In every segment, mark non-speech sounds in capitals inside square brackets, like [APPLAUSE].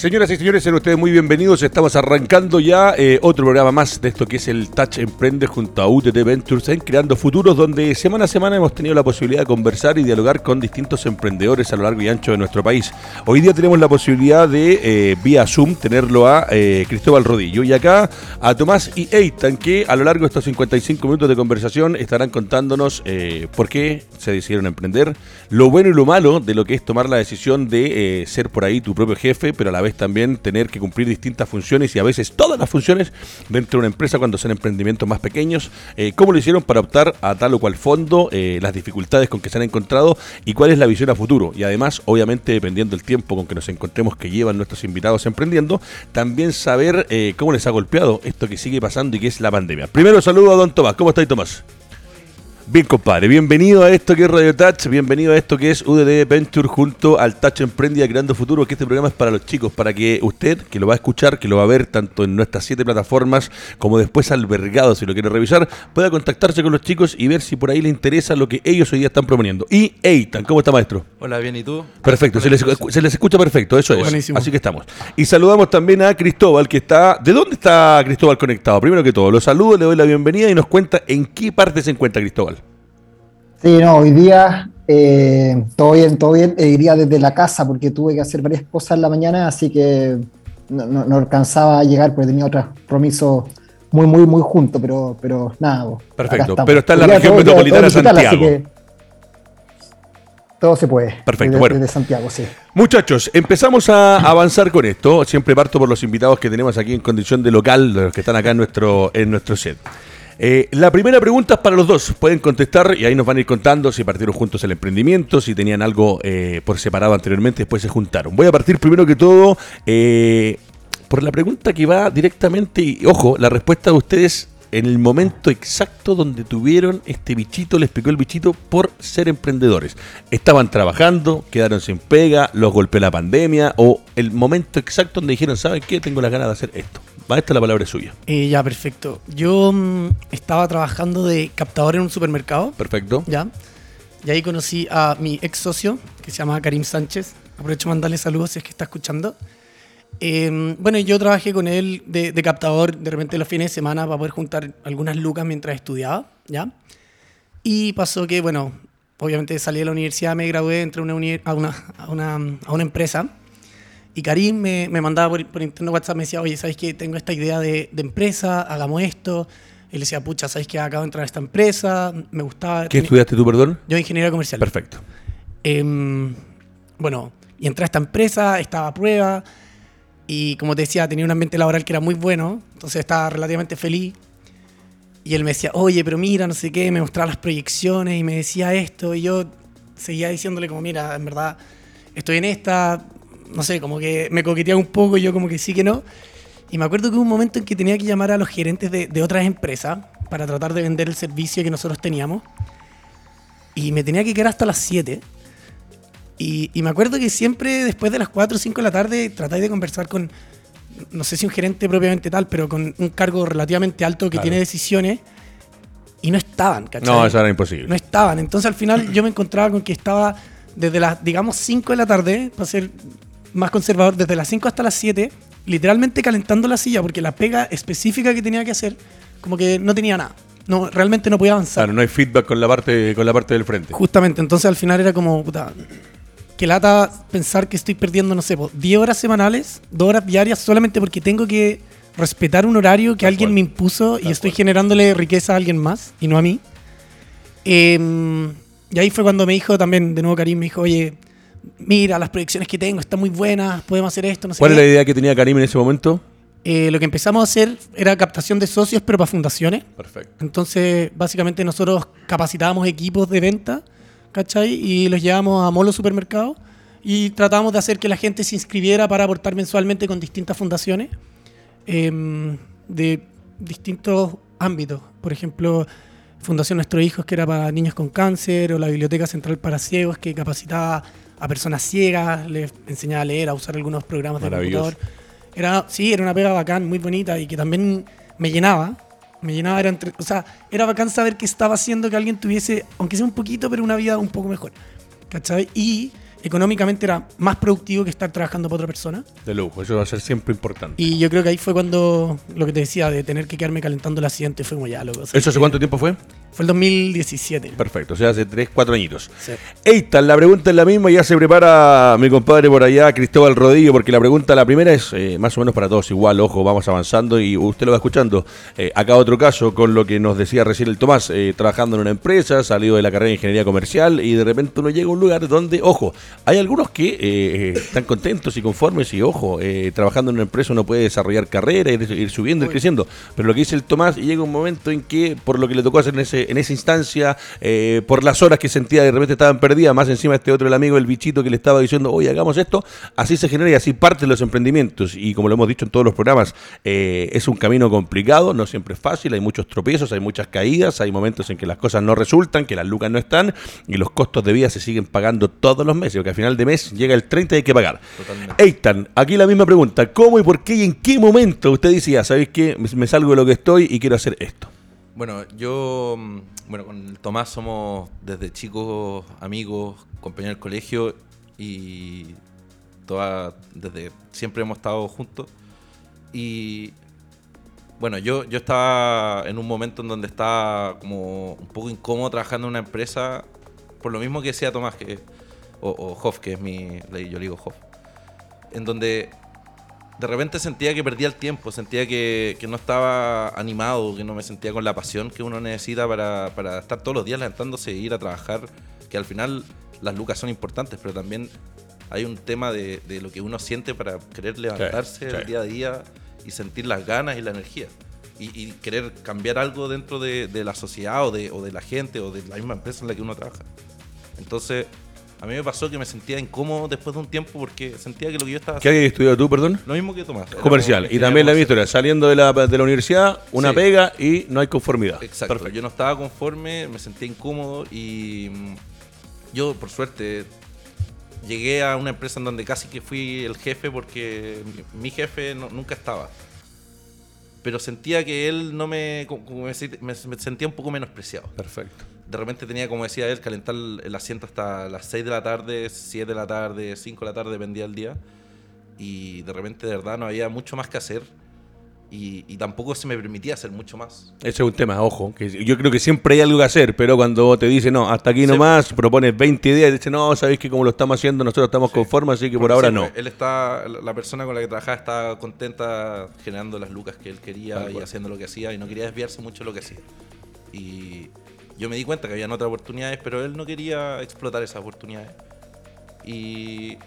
Señoras y señores, sean ustedes muy bienvenidos. Estamos arrancando ya eh, otro programa más de esto que es el Touch Emprende junto a UTT Ventures en Creando Futuros, donde semana a semana hemos tenido la posibilidad de conversar y dialogar con distintos emprendedores a lo largo y ancho de nuestro país. Hoy día tenemos la posibilidad de, eh, vía Zoom, tenerlo a eh, Cristóbal Rodillo y acá a Tomás y Eitan, que a lo largo de estos 55 minutos de conversación estarán contándonos por qué se decidieron emprender, lo bueno y lo malo de lo que es tomar la decisión de ser por ahí tu propio jefe, pero a la vez también tener que cumplir distintas funciones y a veces todas las funciones dentro de una empresa cuando son emprendimientos más pequeños. Eh, ¿Cómo lo hicieron para optar a tal o cual fondo? Eh, las dificultades con que se han encontrado y cuál es la visión a futuro. Y además, obviamente, dependiendo del tiempo con que nos encontremos que llevan nuestros invitados emprendiendo, también saber eh, cómo les ha golpeado esto que sigue pasando y que es la pandemia. Primero saludo a don Tomás. ¿Cómo estáis, Tomás? Bien, compadre, bienvenido a esto que es Radio Touch, bienvenido a esto que es UDD Venture junto al Touch Emprendida Creando Futuro, que este programa es para los chicos, para que usted, que lo va a escuchar, que lo va a ver tanto en nuestras siete plataformas como después albergado, si lo quiere revisar, pueda contactarse con los chicos y ver si por ahí le interesa lo que ellos hoy día están proponiendo. Y Eitan, ¿cómo está, maestro? Hola, bien, ¿y tú? Perfecto, se les, escucha perfecto, eso es. Así que estamos. Y saludamos también a Cristóbal, que está... ¿De dónde está Cristóbal conectado? Primero que todo, lo saludo, le doy la bienvenida y nos cuenta en qué parte se encuentra Cristóbal. Sí, no, hoy día eh, todo bien, todo bien. Eh, iría desde la casa porque tuve que hacer varias cosas en la mañana, así que no, alcanzaba a llegar porque tenía otros compromisos muy, muy, muy juntos, pero, pero nada. Perfecto, pero está en la región metropolitana de Santiago. todo se puede. Perfecto, bueno. Desde Santiago, sí. Muchachos, empezamos a avanzar con esto. Siempre parto por los invitados que tenemos aquí en condición de local, los que están acá en nuestro, en nuestro set. Eh, la primera pregunta es para los dos. Pueden contestar y ahí nos van a ir contando si partieron juntos el emprendimiento, si tenían algo eh, por separado anteriormente, después se juntaron. Voy a partir primero que todo eh, por la pregunta que va directamente, y ojo, la respuesta de ustedes en el momento exacto donde tuvieron este bichito, les picó el bichito por ser emprendedores. Estaban trabajando, quedaron sin pega, los golpeó la pandemia o el momento exacto donde dijeron, ¿saben qué? Tengo las ganas de hacer esto. Esta la palabra es suya. Eh, ya, perfecto. Yo mm, estaba trabajando de captador en un supermercado. Perfecto. Ya. Y ahí conocí a mi ex socio, que se llama Karim Sánchez. Aprovecho para mandarle saludos si es que está escuchando. Em, bueno, yo trabajé con él de, captador de repente los fines de semana para poder juntar algunas lucas mientras estudiaba, ¿ya? Y pasó que, bueno, obviamente salí de la universidad, me gradué, entré una, a, una, a, una, a una empresa y Karim me, me mandaba por, por, internet WhatsApp, me decía, oye, ¿sabes qué? Tengo esta idea de, de empresa, hagamos esto. Y le decía, pucha, ¿sabes qué? Acabo de entrar a esta empresa, me gustaba... ¿Qué estudiaste tú, perdón? Yo ingeniería comercial. Perfecto. Em, bueno, y entré a esta empresa, estaba a prueba, y como te decía, tenía un ambiente laboral que era muy bueno, entonces estaba relativamente feliz. Y él me decía, oye, pero mira, no sé qué, me mostraba las proyecciones y me decía esto, y yo seguía diciéndole como, mira, en verdad, estoy en esta, no sé, como que me coqueteaba un poco y yo como que sí que no. Y me acuerdo que hubo un momento en que tenía que llamar a los gerentes de, de otras empresas para tratar de vender el servicio que nosotros teníamos. Y me tenía que quedar hasta las 7. Y, y, me acuerdo que siempre después de las 4 o 5 de la tarde tratáis de conversar con, no sé si un gerente propiamente tal, pero con un cargo relativamente alto que tiene decisiones. Y no estaban, ¿cachai? No, eso era imposible. No estaban. Entonces al final [CLEARS THROAT] yo me encontraba con que estaba desde las, digamos, 5 de la tarde, para ser más conservador, desde las 5 hasta las 7, literalmente calentando la silla, porque la pega específica que tenía que hacer, como que no tenía nada. No, realmente no podía avanzar. Claro, no hay feedback con la parte, con la parte del frente. Justamente, entonces al final era como, puta, que lata pensar que estoy perdiendo, no sé, 10 horas semanales, 2 horas diarias, solamente porque tengo que respetar un horario que alguien me impuso y estoy generándole riqueza a alguien más y no a mí. Eh, y ahí fue cuando me dijo también, de nuevo Karim, me dijo, oye, mira, las proyecciones que tengo están muy buenas, podemos hacer esto, no sé ¿Cuál es la idea que tenía Karim en ese momento? Eh, lo que empezamos a hacer era captación de socios, pero para fundaciones. Perfecto. Entonces, básicamente nosotros capacitábamos equipos de venta, ¿cachai? Y los llevamos a Molo Supermercado y tratamos de hacer que la gente se inscribiera para aportar mensualmente con distintas fundaciones em, de distintos ámbitos. Por ejemplo, Fundación Nuestro Hijos, que era para niños con cáncer, o la Biblioteca Central para Ciegos, que capacitaba a personas ciegas, les enseñaba a leer, a usar algunos programas de computador. Era, sí, era una pega bacán, muy bonita y que también me llenaba. Me llenaba, era entre, o sea, era bacán saber que estaba haciendo que alguien tuviese, aunque sea un poquito, pero una vida un poco mejor. ¿Cachai? Y económicamente era más productivo que estar trabajando para otra persona. De lujo, eso va a ser siempre importante. Y yo creo que ahí fue cuando lo que te decía de tener que quedarme calentando el asiento fue como ya loco. ¿Eso hace cuánto tiempo fue? Fue el 2017. Perfecto, o sea, hace 3, 4 añitos. Sí. Eitan, la pregunta es la misma, ya se prepara mi compadre por allá, Cristóbal Rodillo, porque la pregunta, la primera es eh, más o menos para todos igual, ojo, vamos avanzando y usted lo va escuchando. Eh, acá otro caso con lo que nos decía recién el Tomás, eh, trabajando en una empresa, salido de la carrera de ingeniería comercial y de repente uno llega a un lugar donde, ojo, hay algunos que eh, están contentos y conformes y, ojo, eh, trabajando en una empresa uno puede desarrollar carrera, ir, ir subiendo, ir creciendo, pero lo que dice el Tomás, llega un momento en que por lo que le tocó hacer en, ese, en esa instancia, eh, por las horas que sentía de repente estaban perdidas, más encima este otro, el amigo, el bichito que le estaba diciendo, oye, hagamos esto, así se genera y así parten los emprendimientos. Y como lo hemos dicho en todos los programas, eh, es un camino complicado, no siempre es fácil, hay muchos tropiezos, hay muchas caídas, hay momentos en que las cosas no resultan, que las lucas no están y los costos de vida se siguen pagando todos los meses, porque al final de mes llega el 30 y hay que pagar. Totalmente. Eitan, aquí la misma pregunta, ¿cómo y por qué y en qué momento usted decía, sabéis qué, me, me salgo de lo que estoy y quiero hacer esto? Bueno, yo, mm, bueno, con Tomás somos desde chicos amigos, compañeros del colegio y toda, desde siempre hemos estado juntos. Y bueno, yo, yo estaba en un momento en donde estaba como un poco incómodo trabajando en una empresa, por lo mismo que decía Tomás, que, o, o Hoff, que es mi, yo le digo Hoff, en donde de repente sentía que perdía el tiempo, sentía que, que no estaba animado, que no me sentía con la pasión que uno necesita para, para estar todos los días levantándose e ir a trabajar, que al final las lucas son importantes, pero también hay un tema de, de lo que uno siente para querer levantarse el día a día y sentir las ganas y la energía. Y, y querer cambiar algo dentro de, de la sociedad o de, o de la gente o de la misma empresa en la que uno trabaja. Entonces, a mí me pasó que me sentía incómodo después de un tiempo porque sentía que lo que yo estaba ¿Qué habías estudiado tú, perdón? lo mismo que Tomás. Comercial. Y también la historia, saliendo de la, de la universidad, una Sí. pega y no hay conformidad. Exacto. Perfecto. Yo no estaba conforme, me sentía incómodo y mm, yo, por suerte, llegué a una empresa en donde casi que fui el jefe porque mi, jefe no- nunca estaba. Pero sentía que él no me- me sentía un poco menospreciado. Perfecto. De repente tenía, como decía él, calentar el, asiento hasta las 6 de la tarde, 7 de la tarde, 5 de la tarde, dependía del día. Y de repente, de verdad, no había mucho más que hacer. Y, y tampoco se me permitía hacer mucho más. Ese es un tema, ojo, que yo creo que siempre hay algo que hacer, pero cuando te dice no, hasta aquí Sí. nomás, propones 20 ideas y dices, no, sabéis que como lo estamos haciendo, nosotros estamos conformes, así que por Porque ahora sí, no. Él está, la persona con la que trabajaba estaba contenta generando las lucas que él quería Tal y cual. haciendo lo que hacía y no quería desviarse mucho de lo que hacía. Y yo me di cuenta que habían otras oportunidades, pero él no quería explotar esas oportunidades. Y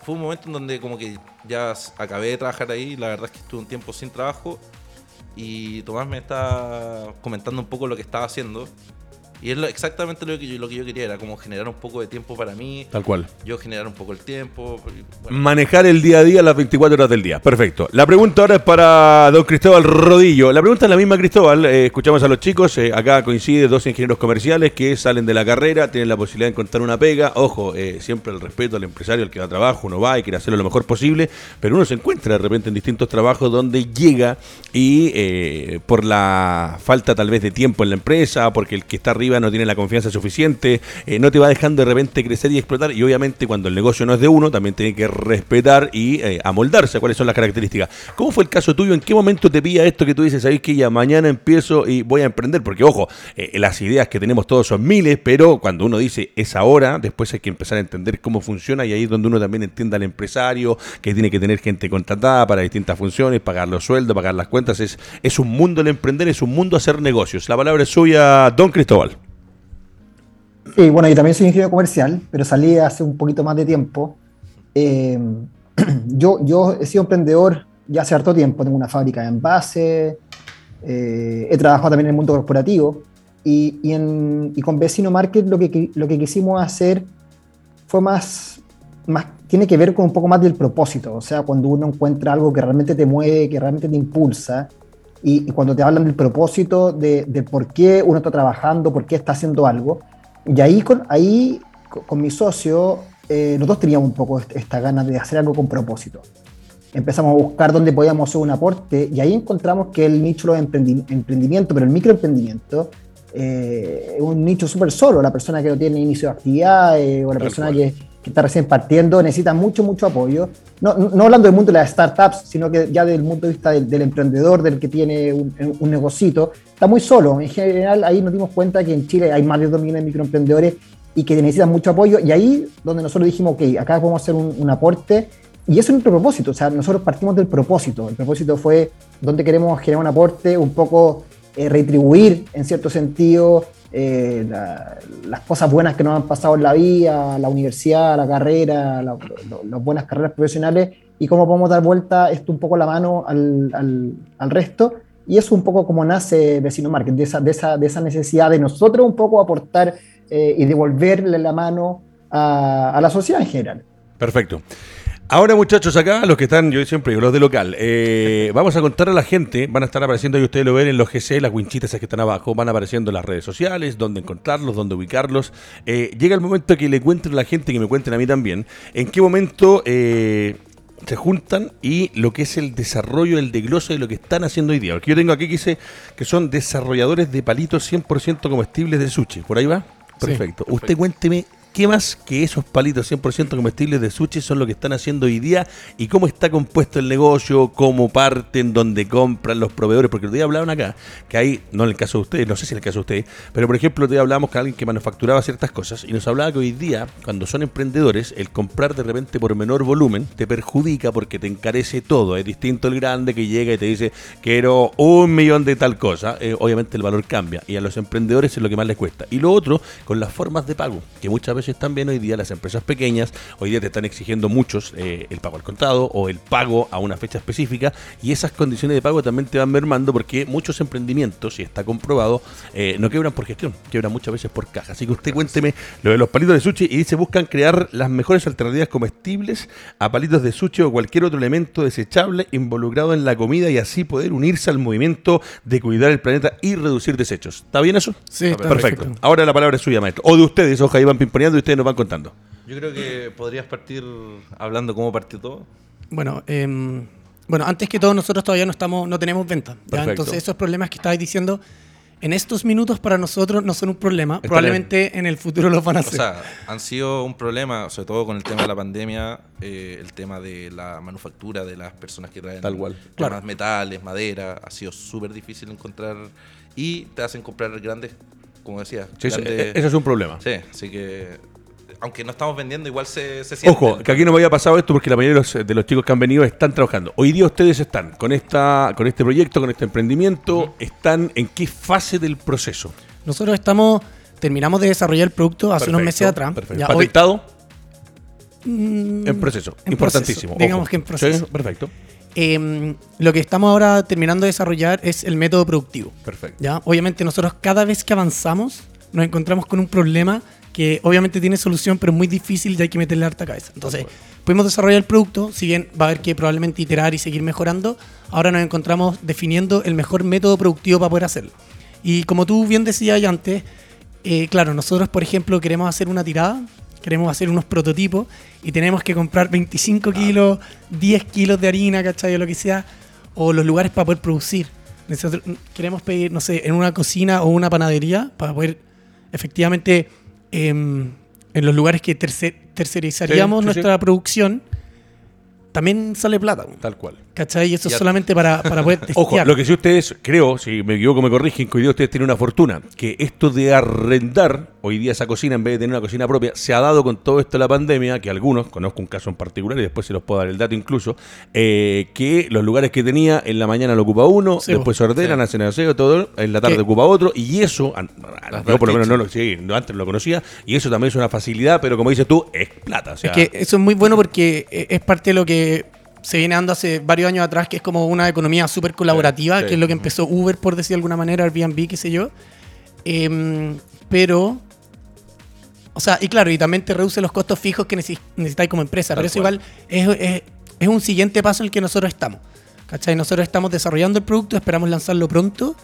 fue un momento en donde como que ya acabé de trabajar ahí, la verdad es que estuve un tiempo sin trabajo y Tomás me está comentando un poco lo que estaba haciendo. Y es lo- exactamente lo que, yo, lo que yo quería, era como generar un poco de tiempo para mí, Tal cual. yo generar un poco el tiempo. bueno, Manejar el día a día las 24 horas del día. Perfecto. La pregunta ahora es para don Cristóbal Rodillo. La pregunta es la misma, Cristóbal. Eh, escuchamos a los chicos. eh, acá coincide dos ingenieros comerciales que salen de la carrera, tienen la posibilidad de encontrar una pega. Ojo, eh, siempre el respeto al empresario, al que va a trabajo. Uno va y quiere hacerlo lo mejor posible, pero uno se encuentra de repente en distintos trabajos donde llega y por la falta tal vez de tiempo en la empresa, porque el que está arriba no tiene la confianza suficiente, eh, no te va dejando de repente crecer y explotar. Y obviamente cuando el negocio no es de uno, también tiene que respetar y eh, amoldarse a cuáles son las características. ¿Cómo fue el caso tuyo? ¿En qué momento te pilla esto que tú dices, sabéis que ya mañana empiezo y voy a emprender? Porque ojo, eh, las ideas que tenemos todos son miles, pero cuando uno dice es ahora, después hay que empezar a entender cómo funciona y ahí es donde uno también entiende al empresario, que tiene que tener gente contratada para distintas funciones, pagar los sueldos, pagar las cuentas. Es, es un mundo el emprender, es un mundo hacer negocios. La palabra es suya, don Cristóbal. Sí, bueno, yo también soy ingeniero comercial, pero salí hace un poquito más de tiempo. Eh, [CLEARS THROAT] yo, yo he sido emprendedor ya hace harto tiempo, tengo una fábrica de envase, eh, he trabajado también en el mundo corporativo y, y en- y con Vecino Market lo que, lo que quisimos hacer fue más, más, tiene que ver con un poco más del propósito, o sea, cuando uno encuentra algo que realmente te mueve, que realmente te impulsa, y, y cuando te hablan del propósito, de, de por qué uno está trabajando, por qué está haciendo algo, y ahí con, ahí, co- con mi socio, eh, nosotros teníamos un poco est- esta ganas de hacer algo con propósito. Empezamos a buscar dónde podíamos hacer un aporte y ahí encontramos que el nicho de emprendi- emprendimiento, pero el microemprendimiento, eh, es un nicho súper solo, la persona que no tiene inicio de actividad eh, o la Tal persona cual. que, que está recién partiendo, necesita mucho, mucho apoyo. No, no hablando del mundo de las startups, sino que ya del punto de vista del, emprendedor, del que tiene un, un negocito, está muy solo. En general, ahí nos dimos cuenta que en Chile hay más de 2 millones de microemprendedores y que necesitan mucho apoyo. Y ahí donde nosotros dijimos, ok, acá podemos hacer un, un aporte. Y eso es nuestro propósito, o sea, nosotros partimos del propósito. El propósito fue donde queremos generar un aporte, un poco eh, retribuir en cierto sentido eh, las cosas buenas que nos han pasado en la vida, la universidad, la carrera, las buenas carreras profesionales y cómo podemos dar vuelta esto un poco la mano al, al, resto. Y eso es un poco como nace Vecino Market, de esa, de esa, de esa necesidad de nosotros un poco aportar eh, y devolverle la mano a la sociedad en general. Perfecto. Ahora, muchachos, acá, los que están, yo siempre digo, los de local, eh, [LAUGHS] vamos a contar a la gente, van a estar apareciendo, y ustedes lo ven en los GC, las winchitas que están abajo, van apareciendo en las redes sociales, dónde encontrarlos, dónde ubicarlos. Eh, llega el momento que le cuenten a la gente, que me cuenten a mí también, en qué momento eh, se juntan y lo que es el desarrollo, el desglose de lo que están haciendo hoy día. Porque yo tengo aquí que dice que son desarrolladores de palitos 100% comestibles de sushi. ¿Por ahí va? Perfecto. Usted cuénteme ¿Qué más que esos palitos 100% comestibles de sushi son lo que están haciendo hoy día y cómo está compuesto el negocio, cómo parten, dónde compran los proveedores? Porque el día hablaban acá que hay, no en el caso de ustedes, no sé si en el caso de ustedes, pero por ejemplo, el día hablábamos con alguien que manufacturaba ciertas cosas y nos hablaba que hoy día, cuando son emprendedores, el comprar de repente por menor volumen te perjudica porque te encarece todo. Es distinto el grande que llega y te dice, quiero un millón de tal cosa. Eh, obviamente el valor cambia y a los emprendedores es lo que más les cuesta. Y lo otro, con las formas de pago, que muchas veces también hoy día las empresas pequeñas, hoy día te están exigiendo muchos eh, el pago al contado o el pago a una fecha específica y esas condiciones de pago también te van mermando porque muchos emprendimientos, y está comprobado, eh, no quebran por gestión, quebran muchas veces por caja. Así que usted cuénteme lo de los palitos de sushi y dice buscan crear las mejores alternativas comestibles a palitos de sushi o cualquier otro elemento desechable involucrado en la comida y así poder unirse al movimiento de cuidar el planeta y reducir desechos. ¿Está bien eso? Sí, está perfecto. Ahora la palabra es suya, maestro. O de ustedes, ojalá iban pimponeando y ustedes nos van contando. Yo creo que podrías partir hablando cómo partió todo. Bueno, em, bueno, antes que todo nosotros todavía no estamos, no tenemos venta. Entonces esos problemas que estabais diciendo en estos minutos para nosotros no son un problema. Probablemente en el futuro los van a ser. O sea, han sido un problema, sobre todo con el tema de la pandemia, eh, el tema de la manufactura de las personas que traen Tal cual. metales, madera, ha sido súper difícil encontrar y te hacen comprar grandes como decía. Sí, ese es un problema. Sí, así que aunque no estamos vendiendo, igual se, se siente. Ojo, que aquí no me había pasado esto porque la mayoría de los, chicos que han venido están trabajando. Hoy día ustedes están con esta con este proyecto, con este emprendimiento, ¿están en qué fase del proceso? Nosotros estamos, terminamos de desarrollar el producto hace unos meses atrás. Perfecto. ¿Patentado? Mm, en proceso, importantísimo. digamos que en proceso. perfecto. Em, lo que estamos ahora terminando de desarrollar es el método productivo. Perfecto. ¿ya? Obviamente nosotros cada vez que avanzamos nos encontramos con un problema que obviamente tiene solución, pero es muy difícil y hay que meterle harta cabeza. Entonces, pudimos desarrollar el producto, si bien va a haber que probablemente iterar y seguir mejorando, ahora nos encontramos definiendo el mejor método productivo para poder hacerlo. Y como tú bien decías antes, eh, claro, nosotros, por ejemplo, queremos hacer una tirada queremos hacer unos prototipos y tenemos que comprar 25 kilos, 10 kilos de harina, ¿cachai? O lo que sea, o los lugares para poder producir. Nosotros queremos pedir, no sé, en una cocina o una panadería para poder efectivamente em, en los lugares que tercerizaríamos nuestra producción también sale plata. Tal cual. ¿Cachai? Y eso es solamente para, para poder [LAUGHS] testear. Ojo, lo que sí ustedes, creo, si me equivoco me corrigen, que hoy día ustedes tienen una fortuna, que esto de arrendar, hoy día esa cocina, en vez de tener una cocina propia, se ha dado con todo esto de la pandemia, que algunos, conozco un caso en particular y después se los puedo dar el dato incluso, eh, que los lugares que tenía, en la mañana lo ocupa uno, después se ordenan, hacen aseo, todo, en la tarde ocupa otro, y eso, yo por lo menos no lo, sí, antes lo conocía, y eso también es una facilidad, pero como dices tú, es plata. es que eso es muy bueno porque eh, es parte de lo que se viene dando hace varios años atrás, que es como una economía súper colaborativa, que es lo que empezó Uber, por decir de alguna manera, Airbnb, qué sé yo. Em, pero, o sea, y claro, y también te reduce los costos fijos que necesitáis como empresa, pero eso igual es, es, un siguiente paso en el que nosotros estamos. ¿Cachai? Nosotros estamos desarrollando el producto, esperamos lanzarlo pronto.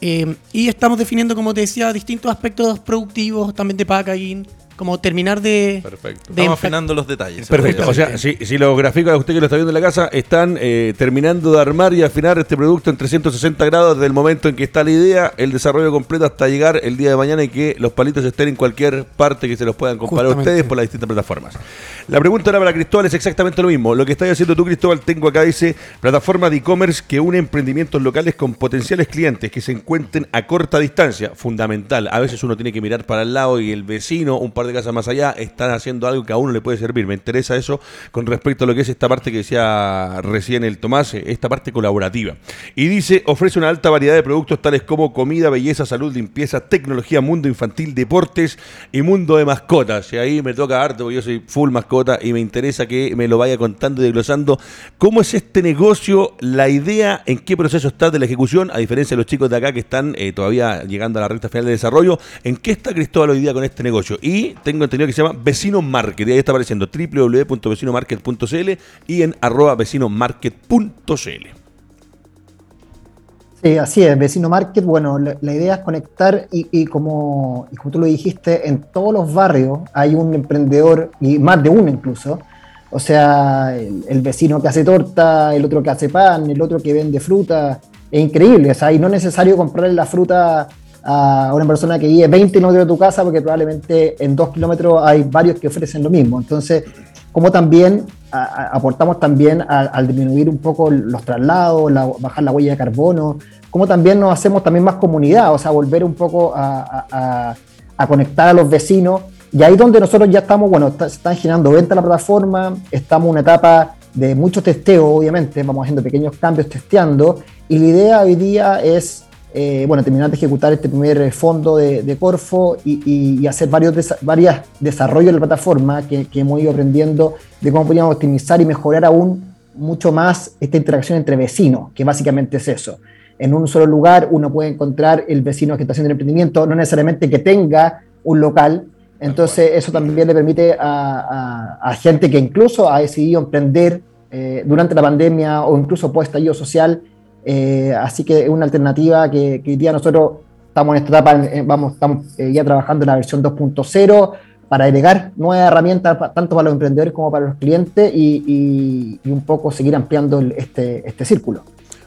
Em, y estamos definiendo, como te decía, distintos aspectos productivos, también de packaging, como terminar de. Perfecto. de Estamos afinando los detalles. Perfecto. O sea, si, si los gráficos de usted que lo está viendo en la casa están eh, terminando de armar y afinar este producto en 360 grados desde el momento en que está la idea, el desarrollo completo hasta llegar el día de mañana y que los palitos estén en cualquier parte que se los puedan comprar a Justamente. ustedes por las distintas plataformas. La pregunta ahora para Cristóbal es exactamente lo mismo. Lo que estás haciendo tú, Cristóbal, tengo acá, dice, plataforma de e-commerce que une emprendimientos locales con potenciales clientes que se encuentren a corta distancia. Fundamental. A veces uno tiene que mirar para el lado y el vecino, un par de casas más allá, están haciendo algo que a uno le puede servir. Me interesa eso con respecto a lo que es esta parte que decía recién el Tomás, eh, esta parte colaborativa. Y dice, ofrece una alta variedad de productos tales como comida, belleza, salud, limpieza, tecnología, mundo infantil, deportes y mundo de mascotas. Y ahí me toca harto, porque yo soy full mascota y me interesa que me lo vaya contando y desglosando. ¿Cómo es este negocio? La idea, en qué proceso está de la ejecución, a diferencia de los chicos de acá que están eh, todavía llegando a la recta final de desarrollo. ¿En qué está Cristóbal hoy día con este negocio? Y tengo entendido que se llama Vecino Market. Y ahí está apareciendo www.vecinomarket.cl y en arroba vecinomarket.cl. Sí, así es, Vecino Market, bueno, la, idea es conectar y, como, y tú lo dijiste, en todos los barrios hay un emprendedor, y más de uno incluso, o sea, el, el vecino que hace torta, el otro que hace pan, el otro que vende fruta, es increíble, o sea, y no es necesario comprarle la fruta a una persona que vive 20 kilómetros de tu casa, porque probablemente en dos kilómetros hay varios que ofrecen lo mismo, entonces como también a- a- aportamos también a- al disminuir un poco los traslados, la- bajar la huella de carbono, como también nos hacemos también más comunidad, o sea, volver un poco a, a- a- a conectar a los vecinos. Y ahí donde nosotros ya estamos, bueno, está- se están generando ventas en la plataforma, estamos en una etapa de mucho testeo, obviamente, vamos haciendo pequeños cambios, testeando, y la idea hoy día es eh, bueno, terminar de ejecutar este primer eh, fondo de, Corfo y, hacer varios desa- desarrollos de la plataforma que, hemos ido aprendiendo de cómo podríamos optimizar y mejorar aún mucho más esta interacción entre vecinos, que básicamente es eso. En un solo lugar uno puede encontrar el vecino que está haciendo el emprendimiento, no necesariamente que tenga un local. Entonces eso también le permite a, a- a gente que incluso ha decidido emprender eh, durante la pandemia o incluso post estallido social, eh, así que es una alternativa que, que hoy día nosotros estamos en esta etapa, eh, vamos, estamos eh, ya trabajando en la versión 2.0 para agregar nuevas herramientas tanto para los emprendedores como para los clientes y, y- y un poco seguir ampliando el- este, este círculo.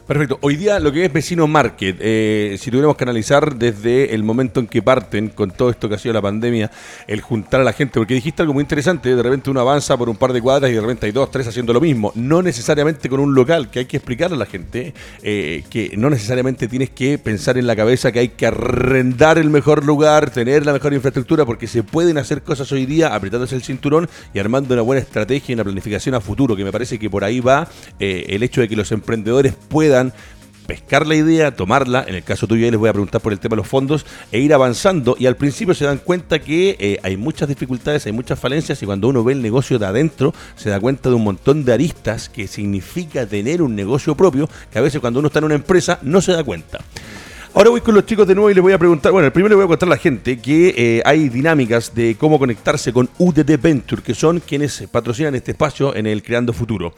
Perfecto. Hoy día lo que es Vecino Market, eh, si tuviéramos que analizar desde el momento en que parten con todo esto que ha sido la pandemia, el juntar a la gente, porque dijiste algo muy interesante, de repente uno avanza por un par de cuadras y de repente hay dos, tres haciendo lo mismo, no necesariamente con un local, que hay que explicarle a la gente eh, que no necesariamente tienes que pensar en la cabeza que hay que arrendar el mejor lugar, tener la mejor infraestructura, porque se pueden hacer cosas hoy día apretándose el cinturón y armando una buena estrategia y una planificación a futuro, que me parece que por ahí va eh, el hecho de que los emprendedores puedan pescar la idea, tomarla, en el caso tuyo les voy a preguntar por el tema de los fondos, e ir avanzando y al principio se dan cuenta que eh, hay muchas dificultades, hay muchas falencias y cuando uno ve el negocio de adentro se da cuenta de un montón de aristas que significa tener un negocio propio, que a veces cuando uno está en una empresa no se da cuenta. Ahora voy con los chicos de nuevo y les voy a preguntar, bueno, primero le voy a contar a la gente que eh, hay dinámicas de cómo conectarse con UDD Venture, que son quienes patrocinan este espacio en el Creando Futuro.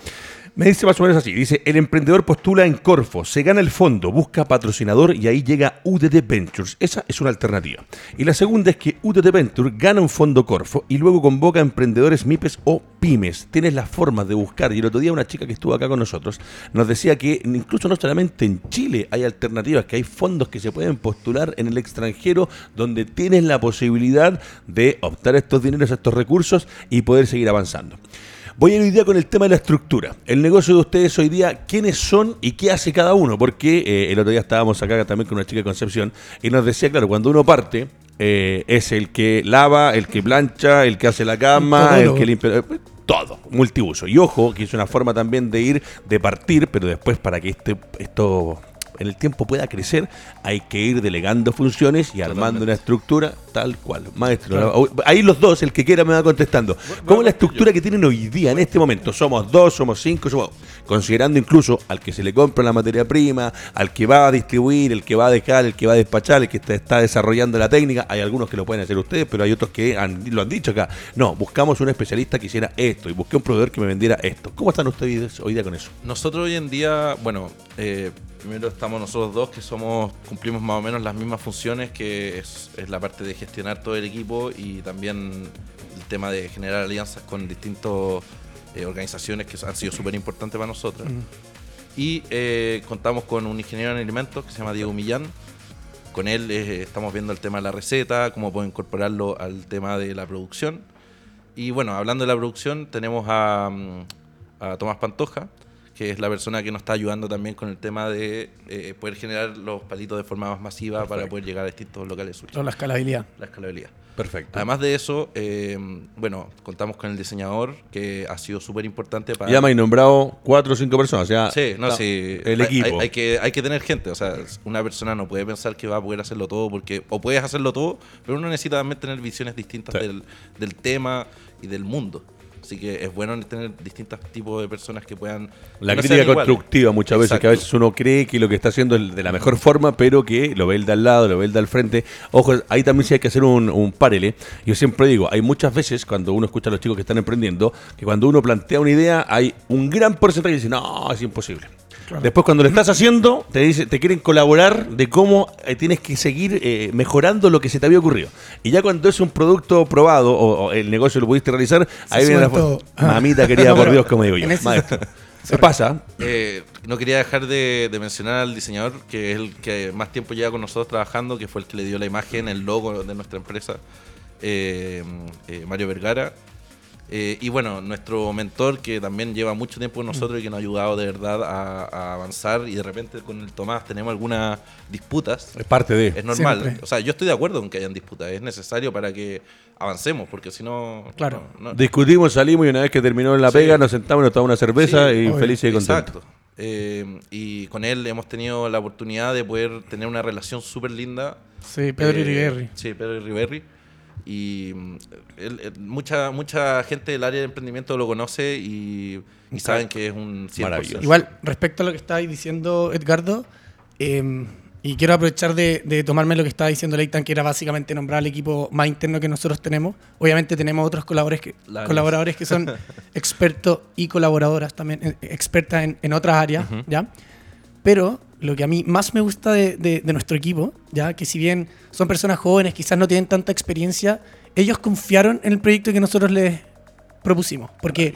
Me dice más o menos así, dice, el emprendedor postula en Corfo, se gana el fondo, busca patrocinador y ahí llega UDD Ventures. Esa es una alternativa. Y la segunda es que UDD Venture gana un fondo Corfo y luego convoca a emprendedores MIPES o pymes. Tienes las formas de buscar. Y el otro día una chica que estuvo acá con nosotros nos decía que incluso no solamente en Chile hay alternativas, que hay fondos que se pueden postular en el extranjero donde tienes la posibilidad de optar estos dineros, estos recursos y poder seguir avanzando. Voy a ir hoy día con el tema de la estructura. El negocio de ustedes hoy día, quiénes son y qué hace cada uno. Porque eh, el otro día estábamos acá también con una chica de Concepción y nos decía, claro, cuando uno parte, eh, es el que lava, el que plancha, el que hace la cama, el que limpia. eh, Todo, multiuso. Y ojo, que es una forma también de ir, de partir, pero después para que este, esto en el tiempo pueda crecer, hay que ir delegando funciones y armando Totalmente. una estructura tal cual. Maestro, ahí los dos, el que quiera me va contestando. ¿Cómo es la estructura que tienen hoy día, en este momento? Somos dos, somos cinco, somos, considerando incluso al que se le compra la materia prima, al que va a distribuir, el que va a dejar, el que va a despachar, el que está, está desarrollando la técnica. Hay algunos que lo pueden hacer ustedes, pero hay otros que han- lo han dicho acá. No, buscamos un especialista que hiciera esto y busqué un proveedor que me vendiera esto. ¿Cómo están ustedes hoy día con eso? Nosotros hoy en día, bueno, eh, Primero estamos nosotros dos, que somos cumplimos más o menos las mismas funciones, que es, es la parte de gestionar todo el equipo y también el tema de generar alianzas con distintas eh, organizaciones que han sido súper importantes para nosotros. Y eh, contamos con un ingeniero en alimentos que se llama Diego Millán. Con él eh, estamos viendo el tema de la receta, cómo puedo incorporarlo al tema de la producción. Y bueno, hablando de la producción, tenemos a, mm, a Tomás Pantoja, que es la persona que nos está ayudando también con el tema de eh, poder generar los palitos de forma más masiva para poder llegar a distintos locales sur. Toda la escalabilidad. La escalabilidad. Perfecto. Además de eso, eh, bueno, contamos con el diseñador, que ha sido súper importante para... Ya me han nombrado cuatro o cinco personas. Sea, Sí, no, sí. El hay- equipo. Hay, hay que, hay que tener gente. O sea, una persona no puede pensar que va a poder hacerlo todo, porque o puedes hacerlo todo, pero uno necesita también tener visiones distintas Sí. del, del tema y del mundo. Así que es bueno tener distintos tipos de personas que puedan. La no crítica constructiva muchas veces, que a veces uno cree que lo que está haciendo es de la mejor forma, pero que lo ve el de al lado, lo ve el de al frente. Ojo, ahí también sí hay que hacer un, un parele. Yo siempre digo, hay muchas veces cuando uno escucha a los chicos que están emprendiendo, que cuando uno plantea una idea, hay un gran porcentaje que dice, no, es imposible. Después cuando lo estás haciendo, te dice, te quieren colaborar de cómo eh, tienes que seguir eh, mejorando lo que se te había ocurrido. Y ya cuando es un producto probado o, o el negocio lo pudiste realizar, ahí viene la todo. mamita querida No, por Dios, como digo yo. Maestro. Se pasa. Eh, no quería dejar de, de mencionar al diseñador, que es el que más tiempo lleva con nosotros trabajando, que fue el que le dio la imagen, el logo de nuestra empresa, eh, eh, Mario Vergara. Eh, y bueno, nuestro mentor, que también lleva mucho tiempo con nosotros y que nos ha ayudado de verdad a, a avanzar. Y de repente con el Tomás tenemos algunas disputas. Es parte de. Es normal. Siempre. O sea, yo estoy de acuerdo con que hayan disputas. Es necesario para que avancemos, porque si no. Claro. no- no- Discutimos, salimos y una vez que terminó la Sí. pega nos sentamos, nos tomamos una cerveza Sí, y obvio. felices y contentos. Exacto. Eh, y con él hemos tenido la oportunidad de poder tener una relación súper linda. Sí, Pedro Eh, Iriberri. Sí, Pedro Iriberri. Y mm, mucha, mucha gente del área de emprendimiento lo conoce y, y saben que es un 100%. Maravilloso. Igual, respecto a lo que estáis diciendo, Edgardo, eh, y quiero aprovechar de, de tomarme lo que estaba diciendo Leighton, que era básicamente nombrar al equipo más interno que nosotros tenemos. Obviamente tenemos otros colaboradores que, La- colaboradores que son [LAUGHS] expertos y colaboradoras también, eh, expertas en, en otras áreas, ¿ya? Pero lo que a mí más me gusta de, de- de nuestro equipo, ya que si bien son personas jóvenes, quizás no tienen tanta experiencia, ellos confiaron en el proyecto que nosotros les propusimos. Porque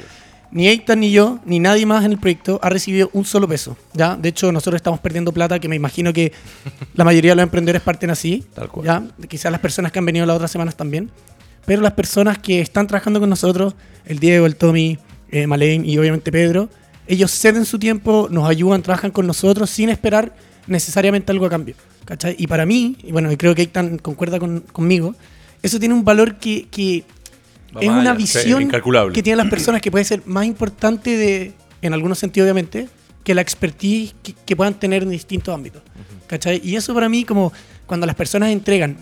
ni Eitan ni yo, ni nadie más en el proyecto ha recibido un solo peso. ¿ya? De hecho, nosotros estamos perdiendo plata, que me imagino que [LAUGHS] la mayoría de los emprendedores parten así. Tal cual. ¿ya? Quizás las personas que han venido las otras semanas también. Pero las personas que están trabajando con nosotros, el Diego, el Tommy, eh, Malene y obviamente Pedro, ellos ceden su tiempo, nos ayudan, trabajan con nosotros sin esperar necesariamente algo a cambio. ¿cachai? Y para mí, y bueno, creo que Eitan concuerda con- conmigo, eso tiene un valor que, que es una allá. visión que tienen las personas que puede ser más importante de, en algunos sentidos obviamente, que la expertise que, que puedan tener en distintos ámbitos. ¿Cachai? Y eso para mí como cuando las personas entregan,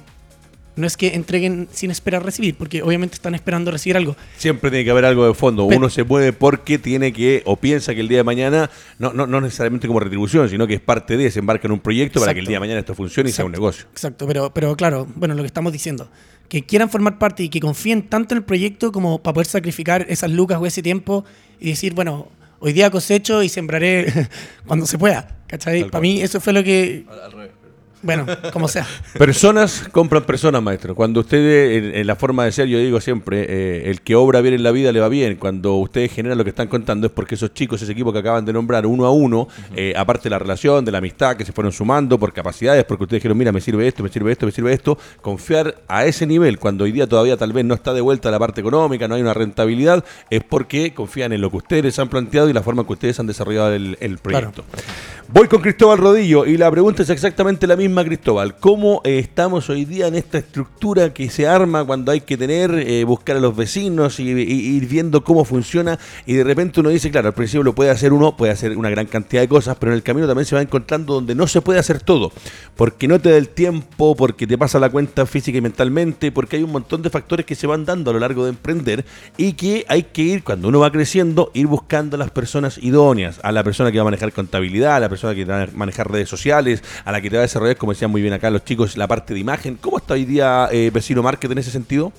no es que entreguen sin esperar recibir, porque obviamente están esperando recibir algo. Siempre tiene que haber algo de fondo. Uno se mueve porque tiene que, o piensa que el día de mañana, no, no, no necesariamente como retribución, sino que es parte de, se embarca en un proyecto para que el día de mañana esto funcione y sea un negocio. Exacto, pero, pero claro, bueno, lo que estamos diciendo, que quieran formar parte y que confíen tanto en el proyecto como para poder sacrificar esas lucas o ese tiempo y decir, bueno, hoy día cosecho y sembraré [LAUGHS] cuando se pueda. ¿Cachai? Para mí eso fue lo que, Al, al revés. Bueno, como sea. Personas compran personas, maestro. Cuando ustedes, en, en la forma de ser, yo digo siempre, eh, el que obra bien en la vida le va bien. Cuando ustedes generan lo que están contando es porque esos chicos, ese equipo que acaban de nombrar, uno a uno, eh, aparte de la relación, de la amistad, que se fueron sumando por capacidades, porque ustedes dijeron, mira, me sirve esto, me sirve esto, me sirve esto, confiar a ese nivel, cuando hoy día todavía tal vez no está de vuelta la parte económica, no hay una rentabilidad, es porque confían en lo que ustedes han planteado y la forma en que ustedes han desarrollado el, el proyecto. Voy con Cristóbal Rodillo y la pregunta es exactamente la misma, Cristóbal. ¿Cómo eh, estamos hoy día en esta estructura que se arma cuando hay que tener, eh, buscar a los vecinos y, ir viendo cómo funciona? Y de repente uno dice, claro, al principio lo puede hacer uno, puede hacer una gran cantidad de cosas, pero en el camino también se va encontrando donde no se puede hacer todo. Porque no te da el tiempo, porque te pasa la cuenta física y mentalmente, porque hay un montón de factores que se van dando a lo largo de emprender y que hay que ir, cuando uno va creciendo, ir buscando a las personas idóneas, a la persona que va a manejar contabilidad, a la persona que va a manejar redes sociales, a la que te va a desarrollar, como decían muy bien acá los chicos, la parte de imagen. ¿Cómo está hoy día eh, Vecino Market en ese sentido?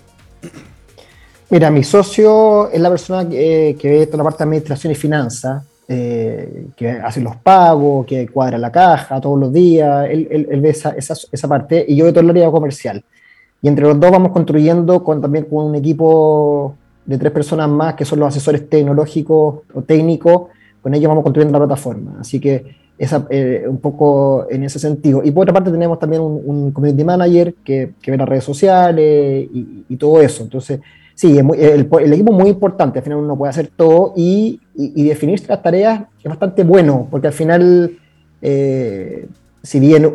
Mira, mi socio es la persona que, que ve toda la parte de administración y finanzas. eh, que hace los pagos, que cuadra la caja todos los días, él, ve esa, esa, parte y yo de todo el área comercial. Y entre los dos vamos construyendo con, también con un equipo de tres personas más que son los asesores tecnológicos o técnicos, con ellos vamos construyendo la plataforma. Así que esa, eh, un poco en ese sentido. Y por otra parte tenemos también un, un community manager que, que, ve las redes sociales y, y todo eso. Entonces, sí, el, el, equipo es muy importante, al final uno puede hacer todo y, y, y definir las tareas es bastante bueno, porque al final, eh, si bien